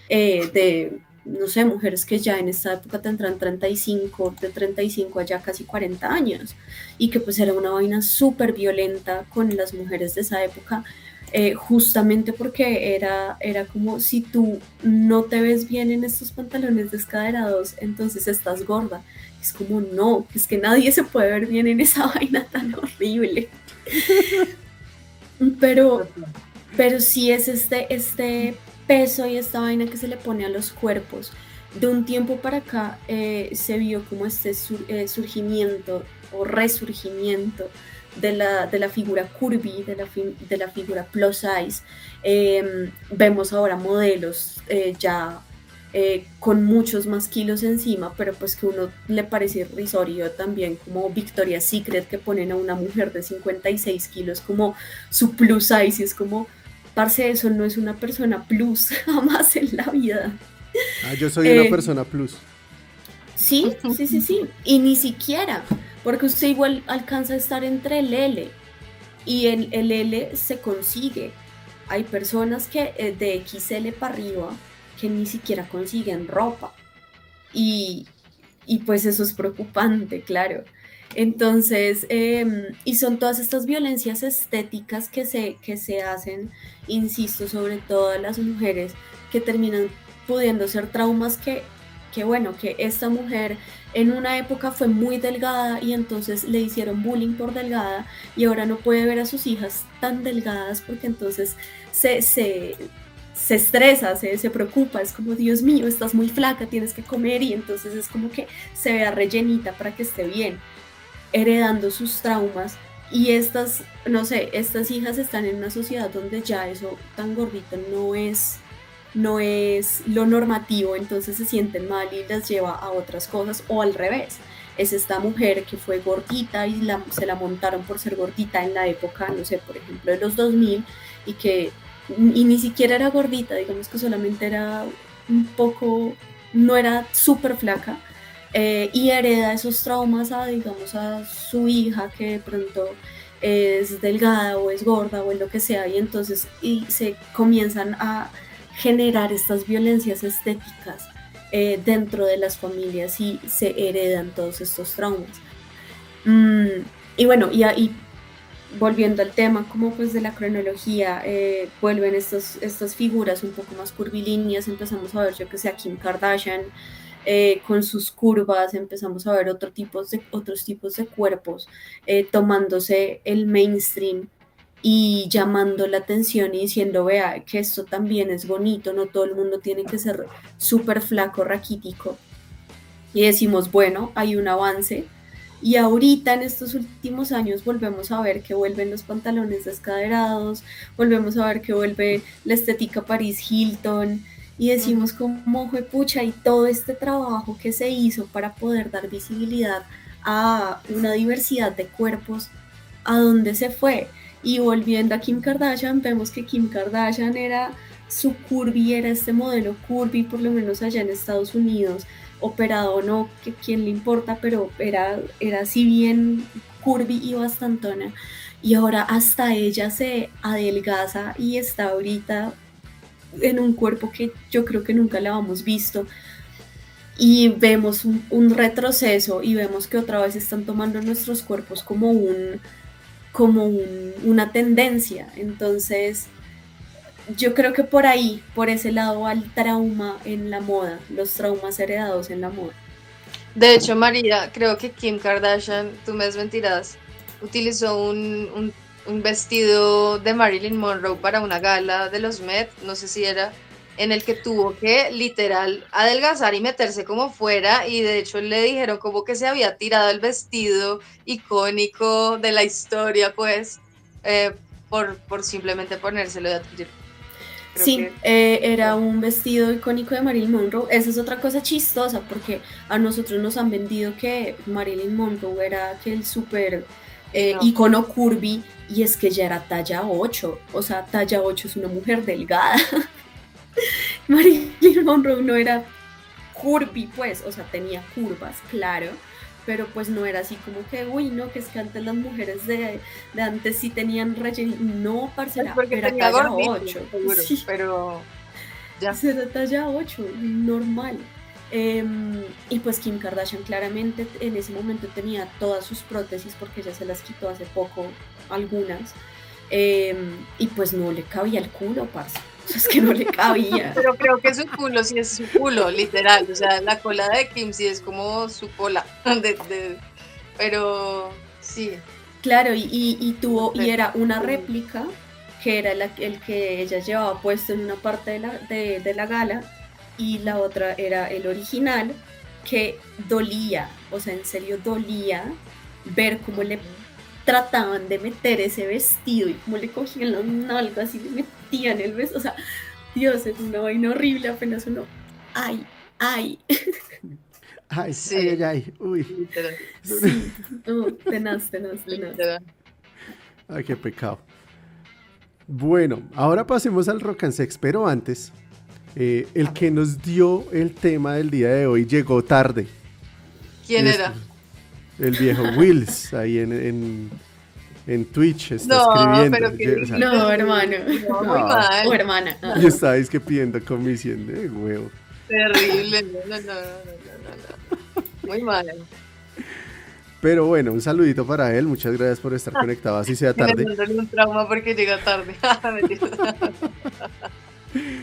eh, de no sé, mujeres que ya en esta época tendrán 35, de 35 a ya casi 40 años, y que pues era una vaina súper violenta con las mujeres de esa época, eh, justamente porque era, era como si tú no te ves bien en estos pantalones descaderados, entonces estás gorda. Es como, no, es que nadie se puede ver bien en esa vaina tan horrible. pero, pero sí es este, este peso y esta vaina que se le pone a los cuerpos. De un tiempo para acá eh, se vio como este eh, surgimiento o resurgimiento de la, de la figura curvy, de la, de la figura plus size. Em, vemos ahora modelos eh, ya con muchos más kilos encima, pero pues que uno le parece irrisorio también, como Victoria's Secret, que ponen a una mujer de 56 kilos como su plus size, y es como, parce, eso no es una persona plus jamás en la vida. Ah, yo soy una eh, persona plus. Sí, sí, sí, sí. Y ni siquiera, porque usted igual alcanza a estar entre el L y el, el L se consigue. Hay personas que eh, de XL para arriba que ni siquiera consiguen ropa. Y, y pues eso es preocupante, claro. Entonces, em, y son todas estas violencias estéticas que se, que se hacen, insisto, sobre todo las mujeres, que terminan pudiendo ser traumas que, que, bueno, que esta mujer en una época fue muy delgada y entonces le hicieron bullying por delgada y ahora no puede ver a sus hijas tan delgadas porque entonces se, se, se estresa, se, se preocupa, es como, Dios mío, estás muy flaca, tienes que comer y entonces es como que se vea rellenita para que esté bien heredando sus traumas y estas, no sé, estas hijas están en una sociedad donde ya eso tan gordito no es, no es lo normativo, entonces se sienten mal y las lleva a otras cosas o al revés. Es esta mujer que fue gordita y se la montaron por ser gordita en la época, no sé, por ejemplo, de los 2000 y que y ni siquiera era gordita, digamos que solamente era un poco, no era súper flaca, eh, y hereda esos traumas a, digamos, a su hija que de pronto es delgada o es gorda o en lo que sea, y entonces y se comienzan a generar estas violencias estéticas eh, dentro de las familias y se heredan todos estos traumas. Mm, y bueno, y, ahí volviendo al tema como pues de la cronología, eh, vuelven estos, estas figuras un poco más curvilíneas, empezamos a ver yo que sea Kim Kardashian, eh, con sus curvas, empezamos a ver otro tipos de, otros tipos de cuerpos eh, tomándose el mainstream y llamando la atención y diciendo, vea, que esto también es bonito, no todo el mundo tiene que ser súper flaco, raquítico. Y decimos, bueno, hay un avance. Y ahorita en estos últimos años volvemos a ver que vuelven los pantalones descaderados, volvemos a ver que vuelve la estética Paris Hilton, y decimos como pucha y todo este trabajo que se hizo para poder dar visibilidad a una diversidad de cuerpos, ¿a dónde se fue? Y volviendo a Kim Kardashian, vemos que Kim Kardashian era su curvy, era este modelo curvy, por lo menos allá en Estados Unidos, operado o no, que quién le importa, pero era, era así bien curvy y bastantona. Y ahora hasta ella se adelgaza y está ahorita en un cuerpo que yo creo que nunca la habíamos visto. Y vemos un, retroceso y vemos que otra vez están tomando nuestros cuerpos como un como una tendencia. Entonces yo creo que por ahí por ese lado al trauma en la moda los traumas heredados en la moda. De hecho María creo que Kim Kardashian tú me desmentirás utilizó un un vestido de Marilyn Monroe para una gala de los Met, no sé si era, en el que tuvo que literal adelgazar y meterse como fuera y de hecho le dijeron como que se había tirado el vestido icónico de la historia pues eh, por, por simplemente ponérselo de adquirir. sí, eh, era un vestido icónico de Marilyn Monroe. Esa es otra cosa chistosa porque a nosotros nos han vendido que Marilyn Monroe era que el súper eh, icono curvy y es que ya era talla 8, o sea, talla 8 es una mujer delgada. Marilyn Monroe no era curvy, pues, o sea, tenía curvas, claro, pero pues no era así como que, uy, no, que es que antes las mujeres de, antes sí tenían relleno, no, parcela, porque era talla 8. pero... Ya. Será talla 8, normal. Em, y pues Kim Kardashian claramente en ese momento tenía todas sus prótesis porque ella se las quitó hace poco, algunas. Em, y pues no le cabía el culo, parce. O sea, es que no le cabía. Pero creo que su culo sí es su culo, literal. O sea, la cola de Kim sí es como su cola. De, de- pero sí. Claro, y, y- y tuvo, y era una réplica que era la- el que ella llevaba puesto en una parte de la, de, de la gala, y la otra era el original, que dolía, o sea, en serio dolía ver cómo le trataban de meter ese vestido y cómo le cogían las nalgas y le metían el vestido. O sea, Dios, es una vaina horrible, apenas uno, ay, ay, Ay, Sí. ay, ay, ay. Uy. Literal, sí, no, tenaz, tenaz, tenaz. Ay, qué pecado. Bueno, ahora pasemos al rock and sex, pero antes, eh, el que nos dio el tema del día de hoy llegó tarde. ¿Quién Es- era? El viejo Wills, ahí en, en, en Twitch está No, escribiendo. pero que- o sea, No, hermano. No, muy No. mal. O hermana. ah. yo estaba es que pidiendo comisión de huevo. Terrible. No, no, no, no, no, no, no. Muy mal. Pero bueno, un saludito para él. Muchas gracias por estar conectado, así sea tarde. Generándole un trauma porque llega tarde.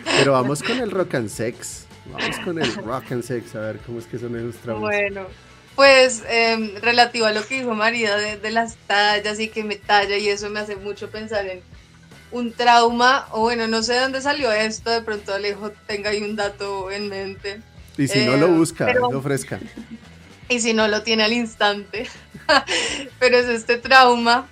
Pero vamos con el rock and sex. Vamos con el rock and sex, a ver cómo es que son esos traumas. Bueno, pues em, relativo a lo que dijo María de, de las tallas y que me talla y eso me hace mucho pensar en un trauma, o bueno, no sé de dónde salió esto, de pronto Alejo tenga ahí un dato en mente. Y si no eh, lo busca, pero- lo ofrezca. y si no lo tiene al instante. Pero es este trauma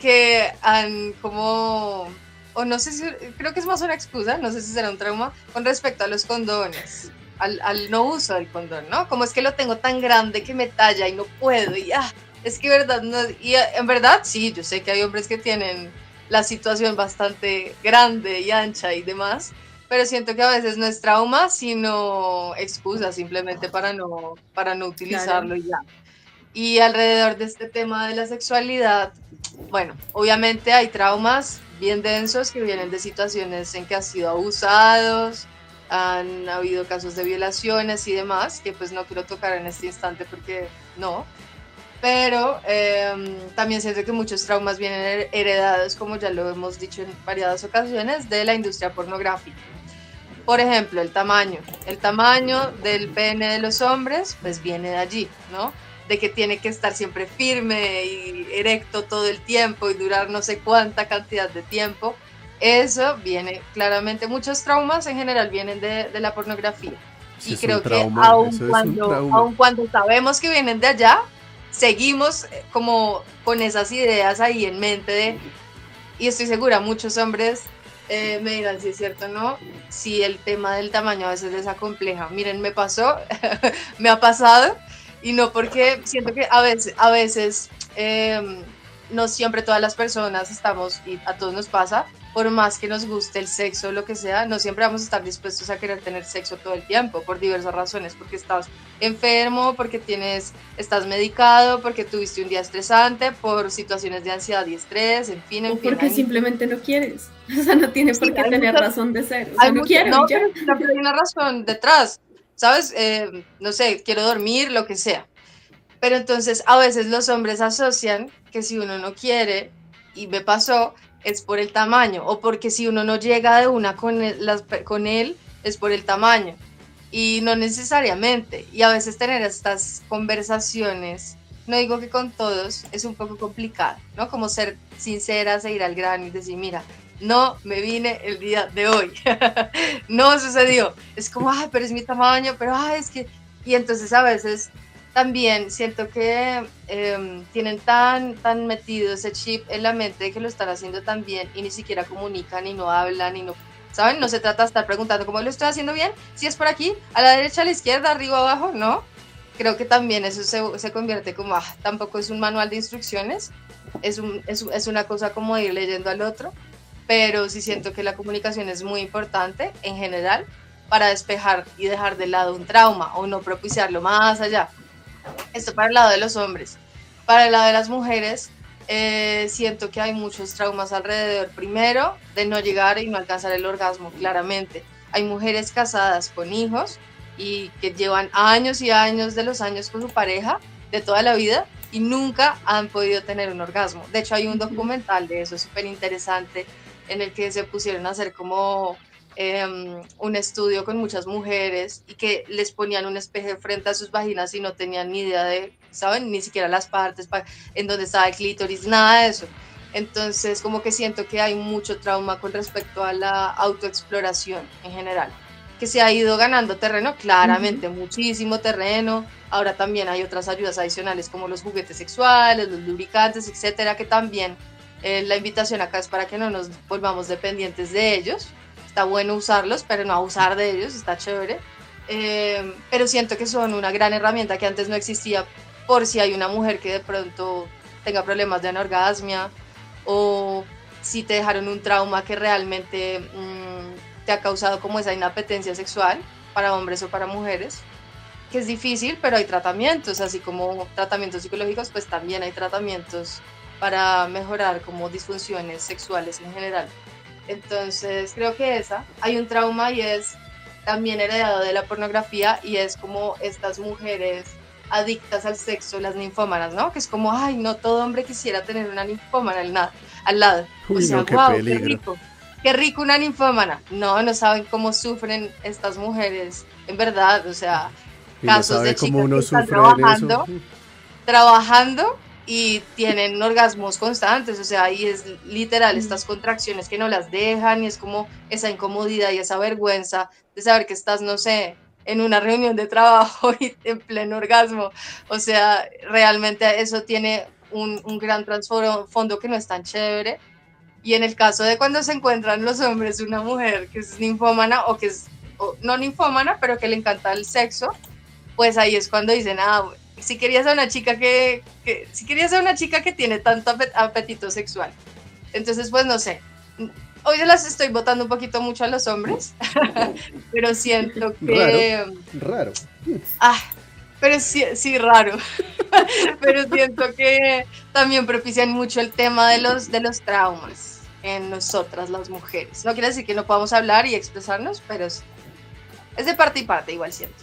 que han como, o no sé si, creo que es más una excusa, no sé si será un trauma, con respecto a los condones, al, al no uso del condón, ¿no? Como es que lo tengo tan grande que me talla y no puedo, y ah, es que verdad, no, y eh, en verdad sí, yo sé que hay hombres que tienen la situación bastante grande y ancha y demás, pero siento que a veces no es trauma, sino excusa simplemente para no, para no utilizarlo y ya. Y alrededor de este tema de la sexualidad, bueno, obviamente hay traumas bien densos que vienen de situaciones en que han sido abusados, han habido casos de violaciones y demás, que pues no quiero tocar en este instante porque no. Pero eh, también siento que muchos traumas vienen her- heredados, como ya lo hemos dicho en variadas ocasiones, de la industria pornográfica. Por ejemplo, el tamaño. El tamaño del pene de los hombres, pues viene de allí, ¿no? De que tiene que estar siempre firme y erecto todo el tiempo y durar no sé cuánta cantidad de tiempo. Eso viene claramente, muchos traumas en general vienen de, de la pornografía. Sí, y creo trauma, que aun cuando, aun cuando sabemos que vienen de allá, seguimos eh, como con esas ideas ahí en mente de, y estoy segura, muchos hombres eh, me dirán si es cierto o no, si el tema del tamaño a veces les acompleja. Miren, me pasó, me ha pasado, y no porque siento que a veces, a veces eh, no siempre todas las personas estamos, y a todos nos pasa, por más que nos guste el sexo o lo que sea, no siempre vamos a estar dispuestos a querer tener sexo todo el tiempo, por diversas razones, porque estás enfermo, porque tienes, estás medicado, porque tuviste un día estresante, por situaciones de ansiedad y estrés, en fin, en O fin. porque hay- simplemente no quieres. O sea, no tiene por Sí, qué hay tener muchas- razón de ser. O sea, no quiero. no, ya. pero hay una razón detrás, ¿sabes? Eh, no sé, quiero dormir, lo que sea. Pero entonces a veces los hombres asocian que si uno no quiere, y me pasó, es por el tamaño, o porque si uno no llega de una con él, con él es por el tamaño. Y no necesariamente. Y a veces tener estas conversaciones, no digo que con todos, es un poco complicado, ¿no? Como ser sinceras e ir al grano y decir, mira, no me vine el día de hoy. no sucedió. Es como, ay, pero es mi tamaño, pero ay, es que... Y entonces a veces también siento que em, tienen tan, tan metido ese chip en la mente de que lo están haciendo tan bien y ni siquiera comunican y no hablan y no... ¿Saben? No se trata de estar preguntando cómo lo estoy haciendo bien, si es por aquí, a la derecha, a la izquierda, arriba, abajo, no. Creo que también eso se, se convierte como, ah, tampoco es un manual de instrucciones, es, un, es, es una cosa como ir leyendo al otro pero sí siento que la comunicación es muy importante en general para despejar y dejar de lado un trauma o no propiciarlo más allá. Esto para el lado de los hombres. Para el lado de las mujeres, eh, siento que hay muchos traumas alrededor. Primero, de no llegar y no alcanzar el orgasmo, claramente. hay mujeres casadas con hijos y que llevan años y años de los años con su pareja de toda la vida y nunca han podido tener un orgasmo. De hecho, hay un documental de eso súper interesante en el que se pusieron a hacer como em, un estudio con muchas mujeres y que les ponían un espejo frente a sus vaginas y no tenían ni idea de, ¿saben? Ni siquiera las partes en donde estaba el clítoris, nada de eso. Entonces, como que siento que hay mucho trauma con respecto a la autoexploración en general, que se ha ido ganando terreno, claramente, muchísimo terreno. Ahora también hay otras ayudas adicionales como los juguetes sexuales, los lubricantes, etcétera, que también eh, la invitación acá es para que no nos volvamos dependientes de ellos. Está bueno usarlos, pero no abusar de ellos, está chévere. Eh, pero siento que son una gran herramienta que antes no existía por si hay una mujer que de pronto tenga problemas de anorgasmia o si te dejaron un trauma que realmente mm, te ha causado como esa inapetencia sexual para hombres o para mujeres, que es difícil, pero hay tratamientos, así como tratamientos psicológicos, pues también hay tratamientos para mejorar como disfunciones sexuales en general. Entonces creo que esa, hay un trauma y es también heredado de la pornografía y es como estas mujeres adictas al sexo, las ninfómanas, ¿no? Que es como, ay, no todo hombre quisiera tener una ninfómana al, al lado. o sea, qué wow, qué rico. Qué rico una ninfómana. No, no saben cómo sufren estas mujeres, en verdad, o sea, casos de chicas que están trabajando, trabajando y tienen orgasmos constantes, o sea, ahí es literal estas contracciones que no las dejan y es como esa incomodidad y esa vergüenza de saber que estás, no sé, en una reunión de trabajo y en pleno orgasmo. O sea, realmente eso tiene un, un gran trasfondo que no es tan chévere. Y en el caso de cuando se encuentran los hombres, una mujer que es ninfómana o que es no ninfómana, pero que le encanta el sexo, pues ahí es cuando dicen, ah, si querías a una chica que, que si querías a una chica que tiene tanto apetito sexual. Entonces, pues no sé, hoy se las estoy votando un poquito mucho a los hombres, pero siento que... Raro. Ah, pero sí, sí, raro. pero siento que también propician mucho el tema de los, de los traumas en nosotras las mujeres. No quiere decir que no podamos hablar y expresarnos, pero es, es de parte y parte, igual siento.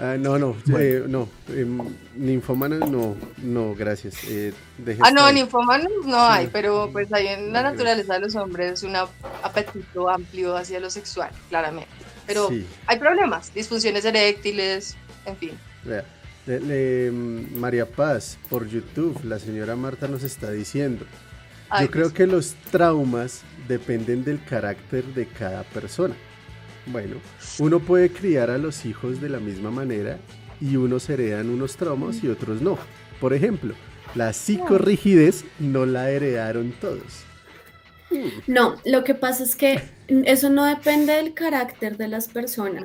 Ah, no, no, eh, no. Eh, ninfomanas no, no, gracias. Eh, ah, no, ninfomanas no hay, pero pues hay en la naturaleza de los hombres un apetito amplio hacia lo sexual, claramente. Pero hay problemas, disfunciones eréctiles, en fin. Mm, María Paz, por YouTube, la señora Marta nos está diciendo. Yo creo que los traumas dependen del carácter de cada persona. Bueno, uno puede criar a los hijos de la misma manera y unos heredan unos traumas y otros no. Por ejemplo, la psicorrigidez no la heredaron todos. No, lo que pasa es que eso no depende del carácter de las personas.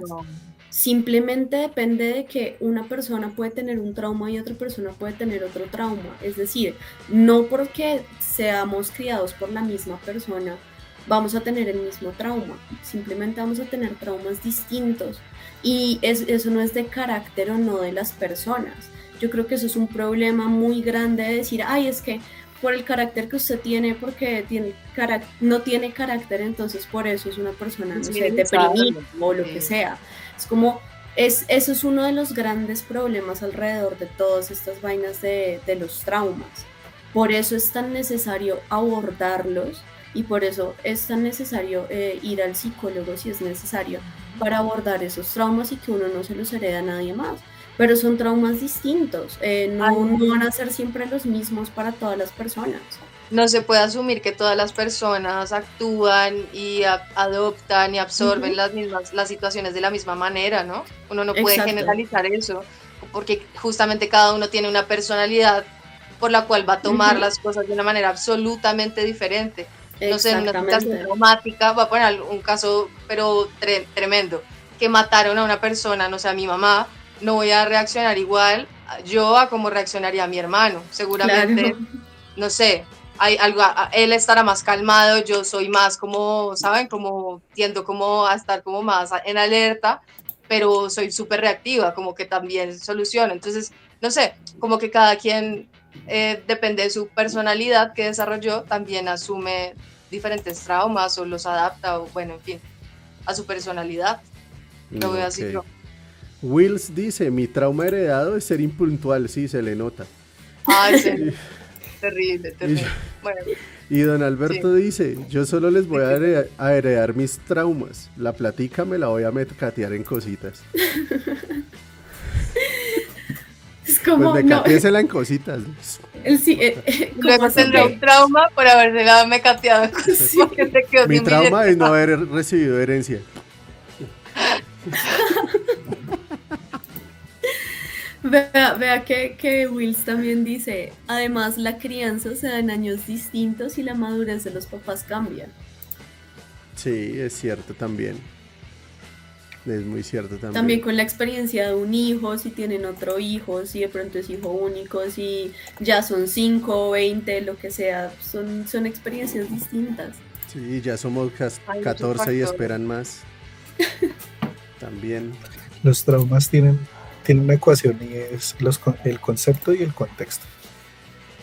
Simplemente depende de que una persona puede tener un trauma y otra persona puede tener otro trauma. Es decir, no porque seamos criados por la misma persona vamos a tener el mismo trauma, simplemente vamos a tener traumas distintos y eso no es de carácter o no de las personas. Yo creo que eso es un problema muy grande de decir, ay, es que por el carácter que usted tiene, porque tiene no tiene carácter, entonces por eso es una persona, no sé, deprimida o lo que sea. Es como, es, eso es uno de los grandes problemas alrededor de todas estas vainas de, de los traumas. Por eso es tan necesario abordarlos y por eso es tan necesario eh, ir al psicólogo si es necesario para abordar esos traumas y que uno no se los hereda a nadie más. Pero son traumas distintos, eh, no, van a ser siempre los mismos para todas las personas. No se puede asumir que todas las personas actúan y adoptan y absorben las mismas las situaciones de la misma manera, ¿no? Uno no puede generalizar eso, porque justamente cada uno tiene una personalidad por la cual va a tomar las cosas de una manera absolutamente diferente no sé, una situación traumática, voy a poner un caso, pero tremendo, que mataron a una persona, no sé, a mi mamá, no voy a reaccionar igual yo a como reaccionaría a mi hermano. Seguramente, no sé, hay algo, él estará más calmado, yo soy más como, ¿saben? Como tiendo como a estar como más en alerta, pero soy súper reactiva, como que también soluciono. Entonces, no sé, como que cada quien, eh, depende de su personalidad que desarrolló, también asume diferentes traumas o los adapta o bueno, en fin. a su personalidad. Lo veo así Ok. yo. Wills dice, mi trauma heredado es ser impuntual, sí, se le nota. Ay, sí. terrible, terrible. Bueno, Y don Alberto dice, yo solo les voy a heredar, a heredar mis traumas. La platica me la voy a metcatear en cositas. Es como, Pues no, en cositas. el, sí, eh, eh, luego tendrá un trauma por haberse se quedó Mi trauma es no haber recibido herencia. Vea, vea que, que Wills también dice, además la crianza se da en años distintos y la madurez de los papás cambia. Sí, es cierto también. Es muy cierto también. También con la experiencia de un hijo, si tienen otro hijo, si de pronto es hijo único, si ya son 5, 20, lo que sea, son, son experiencias distintas. Sí, ya somos cas- Hay muchos 14 y esperan más. También. Los traumas tienen, tienen una ecuación y es los, con- el concepto y el contexto.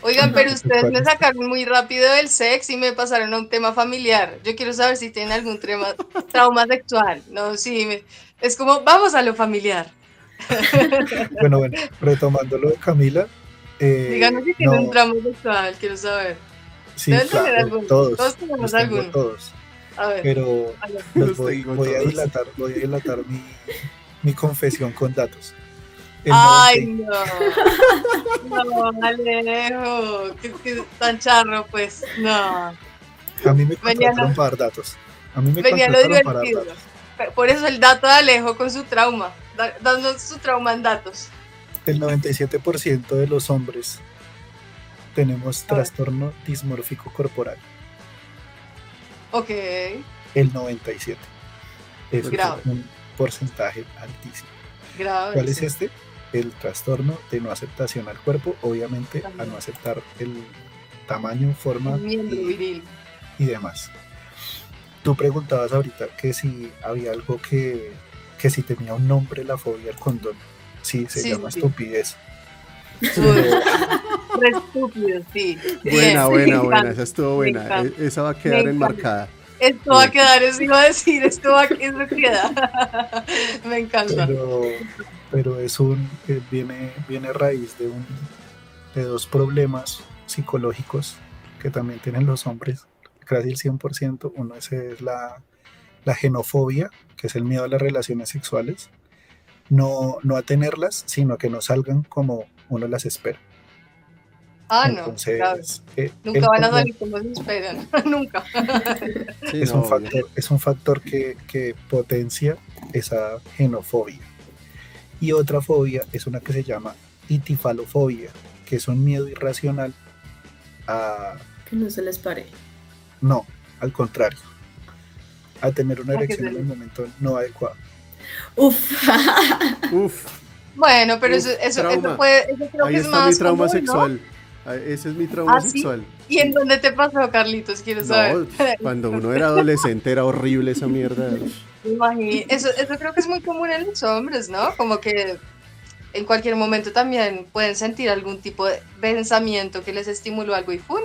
Oigan, pero ustedes ¿Cuál me sacaron muy rápido del sex y me pasaron a un tema familiar. Yo quiero saber si tienen algún trauma, trauma sexual. No, sí, me- es como, vamos a lo familiar. Bueno, bueno, retomando lo de Camila. eh, Díganos si tienen no, un trauma sexual, quiero saber. sí, deben tener todos. Todos tenemos los tengo alguno. todos. A ver, Pero a ver. los Los voy, a dilatar, voy a dilatar mi, mi confesión con datos. Ay, 90 no. No, Alejo. Que tan charro, pues. No. a mí me venía contrataron lo- para dar datos. A mí me Venía lo divertido. datos. Por eso el dato de Alejo con su trauma. Da- Dando su trauma en datos. El 97% de los hombres tenemos trastorno dismórfico corporal. Ok. El 97. Eso es Grave. un porcentaje altísimo. Grave. ¿Cuál es este? El trastorno de no aceptación al cuerpo, obviamente a no aceptar el tamaño, forma y, demás. Tú preguntabas ahorita que si había algo que, que si tenía un nombre la fobia al condón. Sí, se Sí, llama sí. estupidez. Re estúpido, sí. Buena, buena, buena. Esa estuvo buena. E- Esa va a quedar enmarcada. Esto va a quedar, eso iba a decir, esto va eso queda. Me encanta. pero, pero es un eh, viene viene a raíz de un de dos problemas psicológicos que también tienen los hombres casi el 100% uno ese es la, la genofobia que es el miedo a las relaciones sexuales no no a tenerlas sino a que no salgan como uno las espera Ah, no, claro. eh, Nunca van a salir como se esperan. Nunca. Sí, es no, un factor es un factor que, que potencia esa genofobia y otra fobia es una que se llama itifalofobia que es un miedo irracional a Que no se les pare. no al contrario a tener una ¿A qué erección en el momento no adecuado Uf, Uf, Bueno, pero Uf, eso, eso, eso puede, eso creo ahí que es está mi trauma sexual. Ah, Ese es mi trauma ¿Ah, sí? sexual. ¿Y en dónde te pasó, Carlitos? Quiero saber. Cuando uno era adolescente era horrible esa mierda. Eso, eso creo que es muy común en los hombres, ¿no? Como que en cualquier momento también pueden sentir algún tipo de pensamiento que les estimuló algo y ¡fum!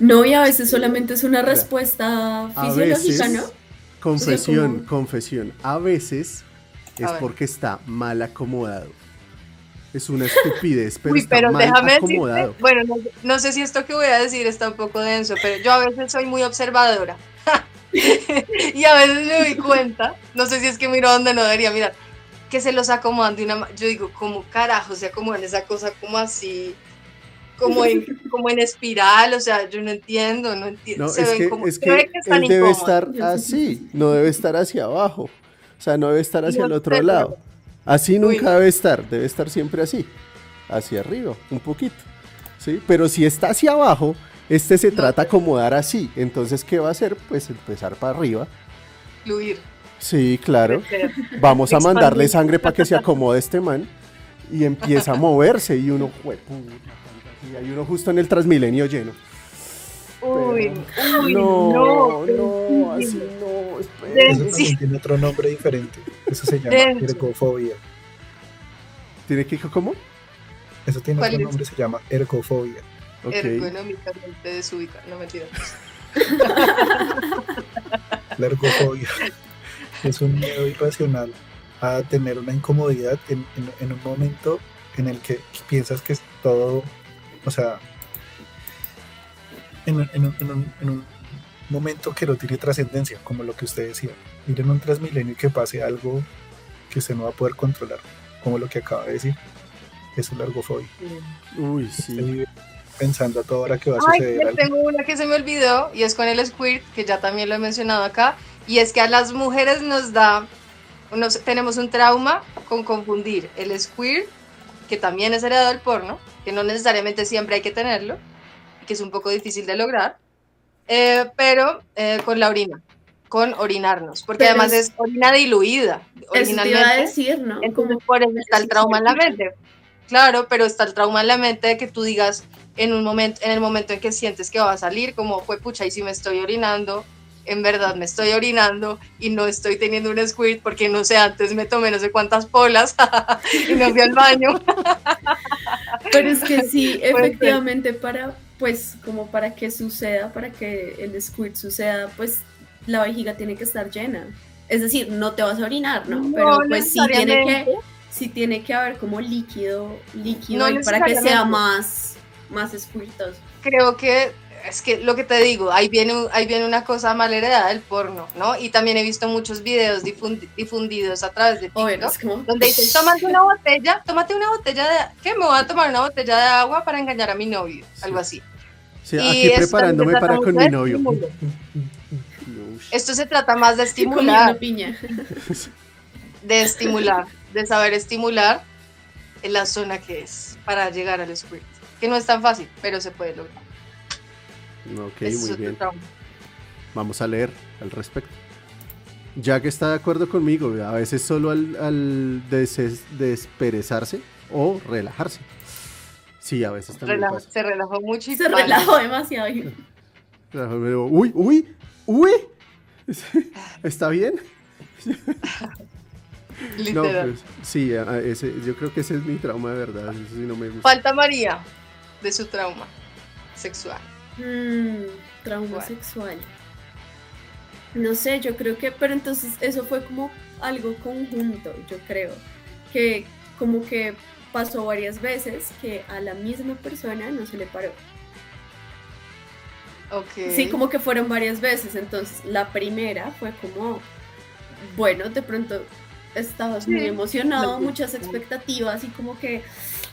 no, y a veces solamente es una respuesta A fisiológica, veces, ¿no? confesión, como- confesión, a veces es A porque está mal acomodado. Es una estupidez, pero Uy, está pero mal déjame decirte, acomodado. bueno, no, no sé si esto que voy a decir está un poco denso, pero yo a veces soy muy observadora. y a veces me doy cuenta, no sé si es que miro donde no debería mirar, que se los acomodan de una Yo digo, ¿cómo carajo se acomodan esa cosa como así? Como en, como en espiral, o sea, yo no entiendo, no entiendo. No, se es ven que, como, es que que están él debe estar así, no debe estar hacia abajo. O sea, no debe estar hacia No el otro pero- lado. Así nunca debe estar, debe estar siempre así, hacia arriba, un poquito. ¿sí? Pero si está hacia abajo, este se No trata de acomodar así. Entonces, ¿qué va a hacer? Pues empezar para arriba. Fluir, Sí, claro. Vamos a mandarle sangre para que se acomode este man. Y empieza a moverse y uno, "Jueputa, y hay uno justo en el Transmilenio lleno. Uy, uy, no, no, no, así sí. no. eso Sí. también tiene otro nombre diferente eso se llama ergofobia ¿Tiene que cómo? eso tiene ¿Cuál otro es? nombre se llama ergofobia Ok. ergonómicamente desubicado, no mentira. la ergofobia es un miedo irracional a tener una incomodidad en, en- en un momento en el que piensas que es todo, o sea, en, un- en un- en un- en un momento que no tiene trascendencia, como lo que usted decía. Miren un transmilenio y que pase algo que usted no va a poder controlar, como lo que acaba de decir. Es un largofobia. Uy, sí. Pensando a toda hora que va a Ay, suceder algo. tengo una que se me olvidó y es con el squirt, que ya también lo he mencionado acá, y es que a las mujeres nos da, nos- tenemos un trauma con confundir el squirt, que también es heredado del porno, que no necesariamente siempre hay que tenerlo, que es un poco difícil de lograr, eh, pero eh, con la orina, con orinarnos, porque Pero además es- es orina diluida, Eso te iba a decir, ¿no? Entonces, por eso está el trauma en la mente. Claro, pero está el trauma en la mente de que tú digas en un momento, en el momento en que sientes que va a salir, como fue pucha, y si me estoy orinando, en verdad me estoy orinando y no estoy teniendo un squirt porque no sé, antes me tomé no sé cuántas polas y no fui al baño. Pero es que sí, efectivamente, para, pues, como para que suceda, para que el squirt suceda, pues, la vejiga tiene que estar llena. Es decir, no te vas a orinar, ¿no? No Pero pues sí tiene que, sí tiene que haber como líquido, líquido No ahí para que sea más, más squirtoso. Creo que es que lo que te digo, ahí viene, ahí viene una cosa mal heredada del porno, ¿no? Y también he visto muchos videos difundi- difundidos a través de TikTok. como, donde dicen, tómate una botella, tómate una botella de, ¿qué? Me voy a tomar una botella de agua para engañar a mi novio, algo así. Sí, Y aquí preparándome para con mi novio. Esto se trata más de estimular, piña. de estimular, de saber estimular en la zona que es para llegar al squirt, que no es tan fácil, pero se puede lograr. Ok, Ese es muy bien. trauma. Vamos a leer al respecto. Ya que está de acuerdo conmigo, a veces solo al, al deses- desperezarse o relajarse. Sí, a veces también Relaja- pasa. se relajó mucho y Se relajó demasiado. Uy, uy, uy. ¿Está bien? No, literal. pues, sí, ese, yo creo que ese es mi trauma de verdad. Eso sí no me gusta. Falta María de su trauma sexual. Mm, trauma ¿Cuál? sexual. No sé, yo creo que, pero entonces eso fue como algo conjunto, yo creo, que como que pasó varias veces que a la misma persona no se le paró. Ok. Sí, como que fueron varias veces, entonces la primera fue como, bueno, de pronto estabas muy emocionado, muchas expectativas y como que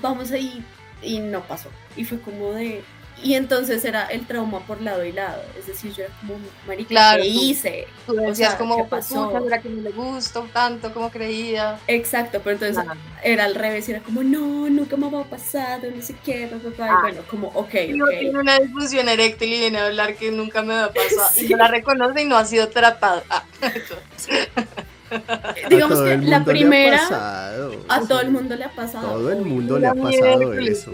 vamos ahí y no pasó. Y fue como de... Y entonces era el trauma por lado y lado, es decir, yo era como, marica, Claro, ¿qué tú- hice? Tú decías sea, como, ¿qué "Pues, pasó? ¿será que no le gustó tanto como creía? Exacto, pero entonces Ajá. era al revés, era como, no, nunca me va a pasar, no sé qué, bla, bla", y Ah. bueno, como, ok, Y no ok. tiene una disfunción eréctil y viene a hablar que nunca me va a pasar. Sí. Y no la reconoce y no ha sido tratado. Ah, Digamos que la primera, pasado, a todo el mundo le ha pasado. Todo el mundo le ha pasado eso.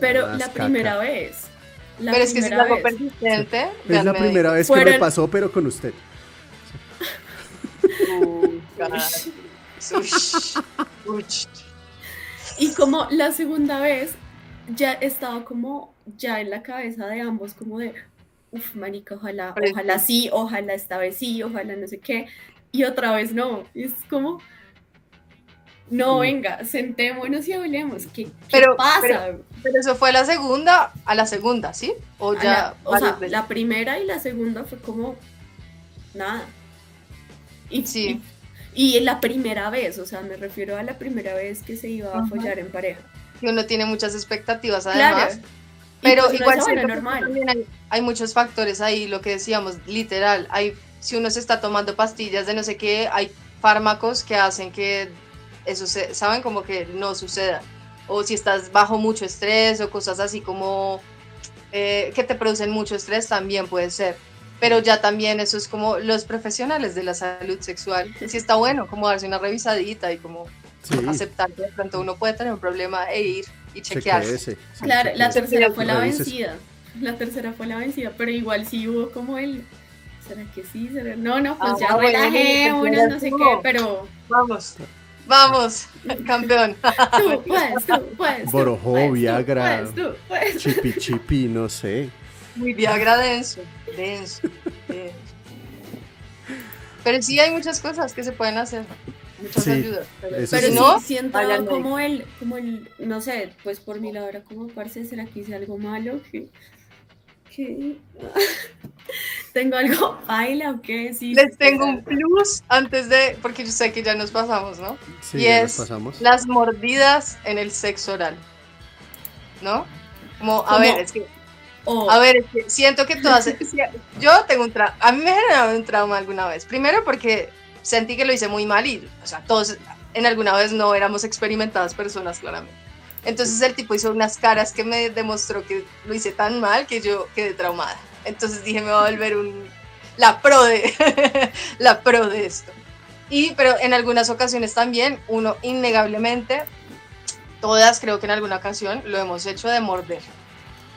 Pero la caca. primera vez. La Pero es que si es algo vez. persistente. Es la primera vez que me pasó, pero con usted. Y como la segunda vez, ya estaba como ya en la cabeza de ambos, como de, uff, marica, ojalá, ojalá sí, ojalá esta vez sí, ojalá no sé qué. Y otra vez no. Y es como, no, venga, sentémonos y hablemos. ¿Qué, qué Pero- pasa? pero- Pero eso fue la segunda, a la segunda, ¿sí? O ya. la- o sea, veces? la primera y la segunda fue como nada. Y, Sí. y, y la primera vez, o sea, me refiero a la primera vez que se iba a Ajá. follar en pareja. que uno tiene muchas expectativas además. Y Pero pues igual normal. también hay, hay muchos factores ahí, lo que decíamos, literal. Hay, si uno se está tomando pastillas de no sé qué, hay fármacos que hacen que eso se, saben como que no suceda. O si estás bajo mucho estrés o cosas así como eh, que te producen mucho estrés, también puede ser. Pero ya también eso es como los profesionales de la salud sexual. Sí está bueno, como darse una revisadita y como Sí, aceptar que de pronto uno puede tener un problema e ir y chequearse. chequeese. sí, Claro, la tercera fue la vencida. La tercera fue la vencida, pero igual sí hubo como el. ¿Será que sí? ¿Será? No, no, pues Ah, ya bueno, relajémonos, pues, no sé qué, pero Vamos, vamos, campeón. tú puedes, tú puedes. Borojó, puedes, tú Viagra. puedes, tú puedes. Chipi chipi, no sé. Muy Viagra denso, denso, denso. Pero sí hay muchas cosas que se pueden hacer. Muchas Sí, ayudas. Pero, sí. sí, no, siento como el, como el, no sé, pues por mi lado era como, parce, ¿será que hice algo malo? ¿Que, que tengo algo baila o qué? Sí, les tengo un plus antes de, porque yo sé que ya nos pasamos, ¿no? Sí, Y ya es nos pasamos. Las mordidas en el sexo oral. ¿No? Como, a ver, es que A ver, es que siento que todas. Yo tengo un trauma. A mí me generó un trauma alguna vez. Primero porque sentí que lo hice muy mal y, o sea, todos en alguna vez no éramos experimentadas personas, claramente. Entonces el tipo hizo unas caras que me demostró que lo hice tan mal que yo quedé traumada. Entonces dije, me va a volver un. La pro de. la pro de esto. Y, pero en algunas ocasiones también, uno innegablemente, todas creo que en alguna ocasión lo hemos hecho de morder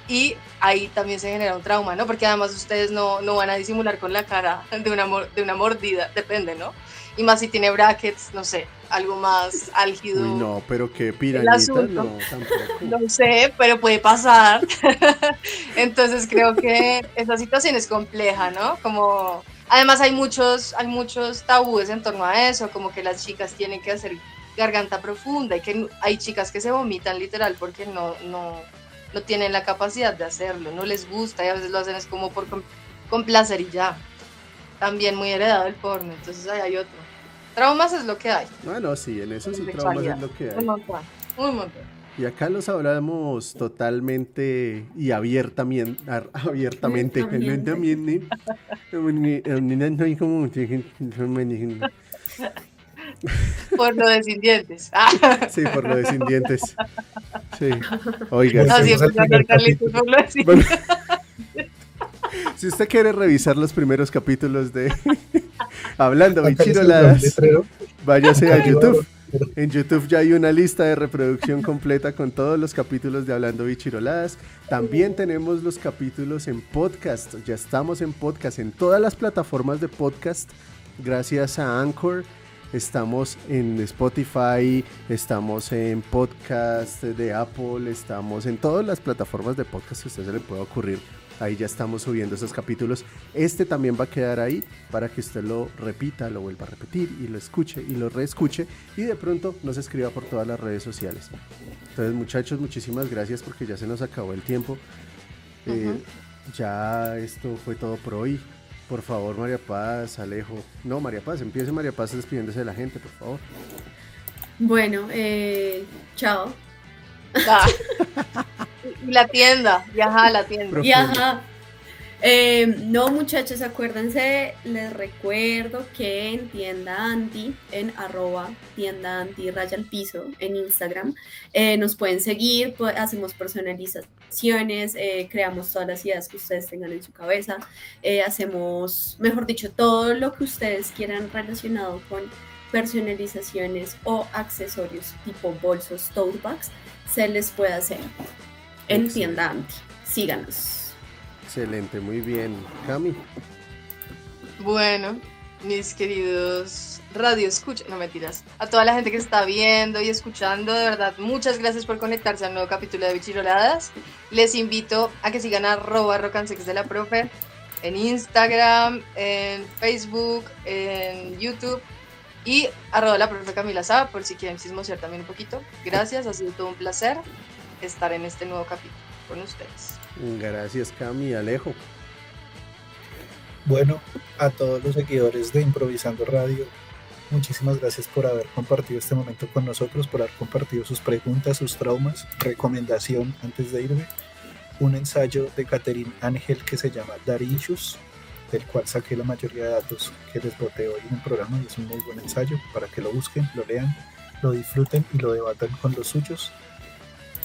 y ahí también se genera un trauma, ¿no? Porque además ustedes no, no van a disimular con la cara de una, de una mordida, depende, ¿no? Y más si tiene brackets, no sé, algo más álgido. Uy, no, pero qué pirañita, asunto. no, tampoco. No sé, pero puede pasar. Entonces creo que esa situación es compleja, ¿no? Como además hay muchos, hay muchos tabúes en torno a eso, como que las chicas tienen que hacer garganta profunda y que hay chicas que se vomitan literal porque no, no, no tienen la capacidad de hacerlo, no les gusta y a veces lo hacen es como por com- complacer y ya. También muy heredado el porno, entonces ahí hay otro. Traumas es lo que hay, Ah, no, sí, en eso sí traumas es lo que hay. un montón, un montón. Y acá los hablamos totalmente y abiertamente. abiertamente. Abiertamente. Por lo de sin dientes. Ah. Sí, por lo de sin dientes. Sí. Oiga, No, sí. Carlitos capítulo. por lo de sin Bueno, si usted quiere revisar los primeros capítulos de Hablando Bichiroladas, letrero. váyase a YouTube. En YouTube ya hay una lista de reproducción completa con todos los capítulos de Hablando Bichiroladas. También tenemos los capítulos en podcast. Ya estamos en podcast en todas las plataformas de podcast. Gracias a Anchor. Estamos en Spotify, estamos en podcast de Apple, estamos en todas las plataformas de podcast que a usted se le pueda ocurrir. Ahí ya estamos subiendo esos capítulos. Este también va a quedar ahí para que usted lo repita, lo vuelva a repetir y lo escuche y lo reescuche y de pronto nos escriba por todas las redes sociales. Entonces muchachos, muchísimas gracias porque ya se nos acabó el tiempo. Eh, ya esto fue todo por hoy. Por favor, María Paz, Alejo. No, María Paz, empiece María Paz despidiéndose de la gente, por favor. Bueno, eh, chao. Ah. Y la tienda, viaja a la tienda. Profundo. Y ajá. Eh, no, muchachos, acuérdense, les recuerdo que en tienda anti, en arroba tienda anti raya al piso en Instagram, eh, nos pueden seguir, hacemos personalizaciones, eh, creamos todas las ideas que ustedes tengan en su cabeza, eh, hacemos, mejor dicho, todo lo que ustedes quieran relacionado con personalizaciones o accesorios tipo bolsos, tote bags, se les puede hacer en Excelente. tienda anti. Síganos. Excelente, muy bien. Cami. Bueno, mis queridos radio escucha, no mentiras, a toda la gente que está viendo y escuchando, de verdad, muchas gracias por conectarse al nuevo capítulo de Bichiroladas. Les invito a que sigan a arroba rocansex de la profe en Instagram, en Facebook, en YouTube y arroba la profe Camila Saba por si quieren chismosear también un poquito. Gracias, ha sido todo un placer estar en este nuevo capítulo con ustedes. Gracias, Cami. Alejo. Bueno, a todos los seguidores de Improvisando Radio, muchísimas gracias por haber compartido este momento con nosotros, por haber compartido sus preguntas, sus traumas. Recomendación antes de irme, un ensayo de Catherine Ángel que se llama Daddy Issues, del cual saqué la mayoría de datos que les boté hoy en el programa y es un muy buen ensayo para que lo busquen, lo lean, lo disfruten y lo debatan con los suyos.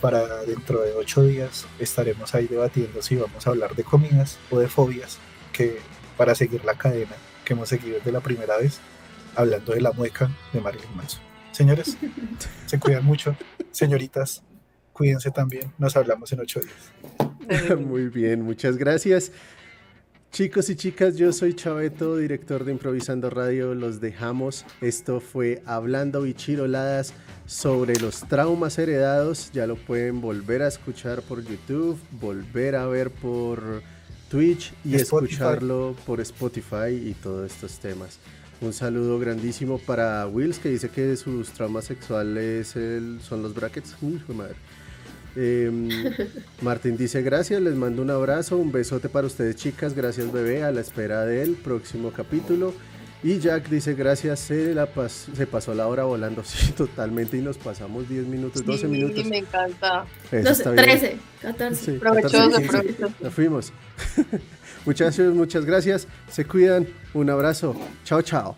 Para dentro de ocho días estaremos ahí debatiendo si vamos a hablar de comidas o de fobias, que para seguir la cadena que hemos seguido desde la primera vez, hablando de la mueca de Marilyn Manson. Señores, se cuidan mucho. Señoritas, cuídense también. Nos hablamos en ocho días. Muy bien, muchas gracias. Chicos y chicas, yo soy Chaveto, director de Improvisando Radio. Los dejamos. Esto fue Hablando Bichiroladas sobre los traumas heredados. Ya lo pueden volver a escuchar por YouTube, volver a ver por Twitch y Spotify. escucharlo por Spotify y todos estos temas. Un saludo grandísimo para Wills que dice que sus traumas sexuales son los brackets. Uy, madre. Em, Martín dice gracias, les mando un abrazo, un besote para ustedes chicas, gracias bebé, a la espera del próximo capítulo. Y Jack dice gracias, se, la se pasó la hora volando, sí, totalmente, y nos pasamos 10 minutos, 12 minutos. Sí, me encanta. 13, 14. provechoso, provechoso. Ya fuimos. muchas, muchas gracias, se cuidan, un abrazo, chao, chao.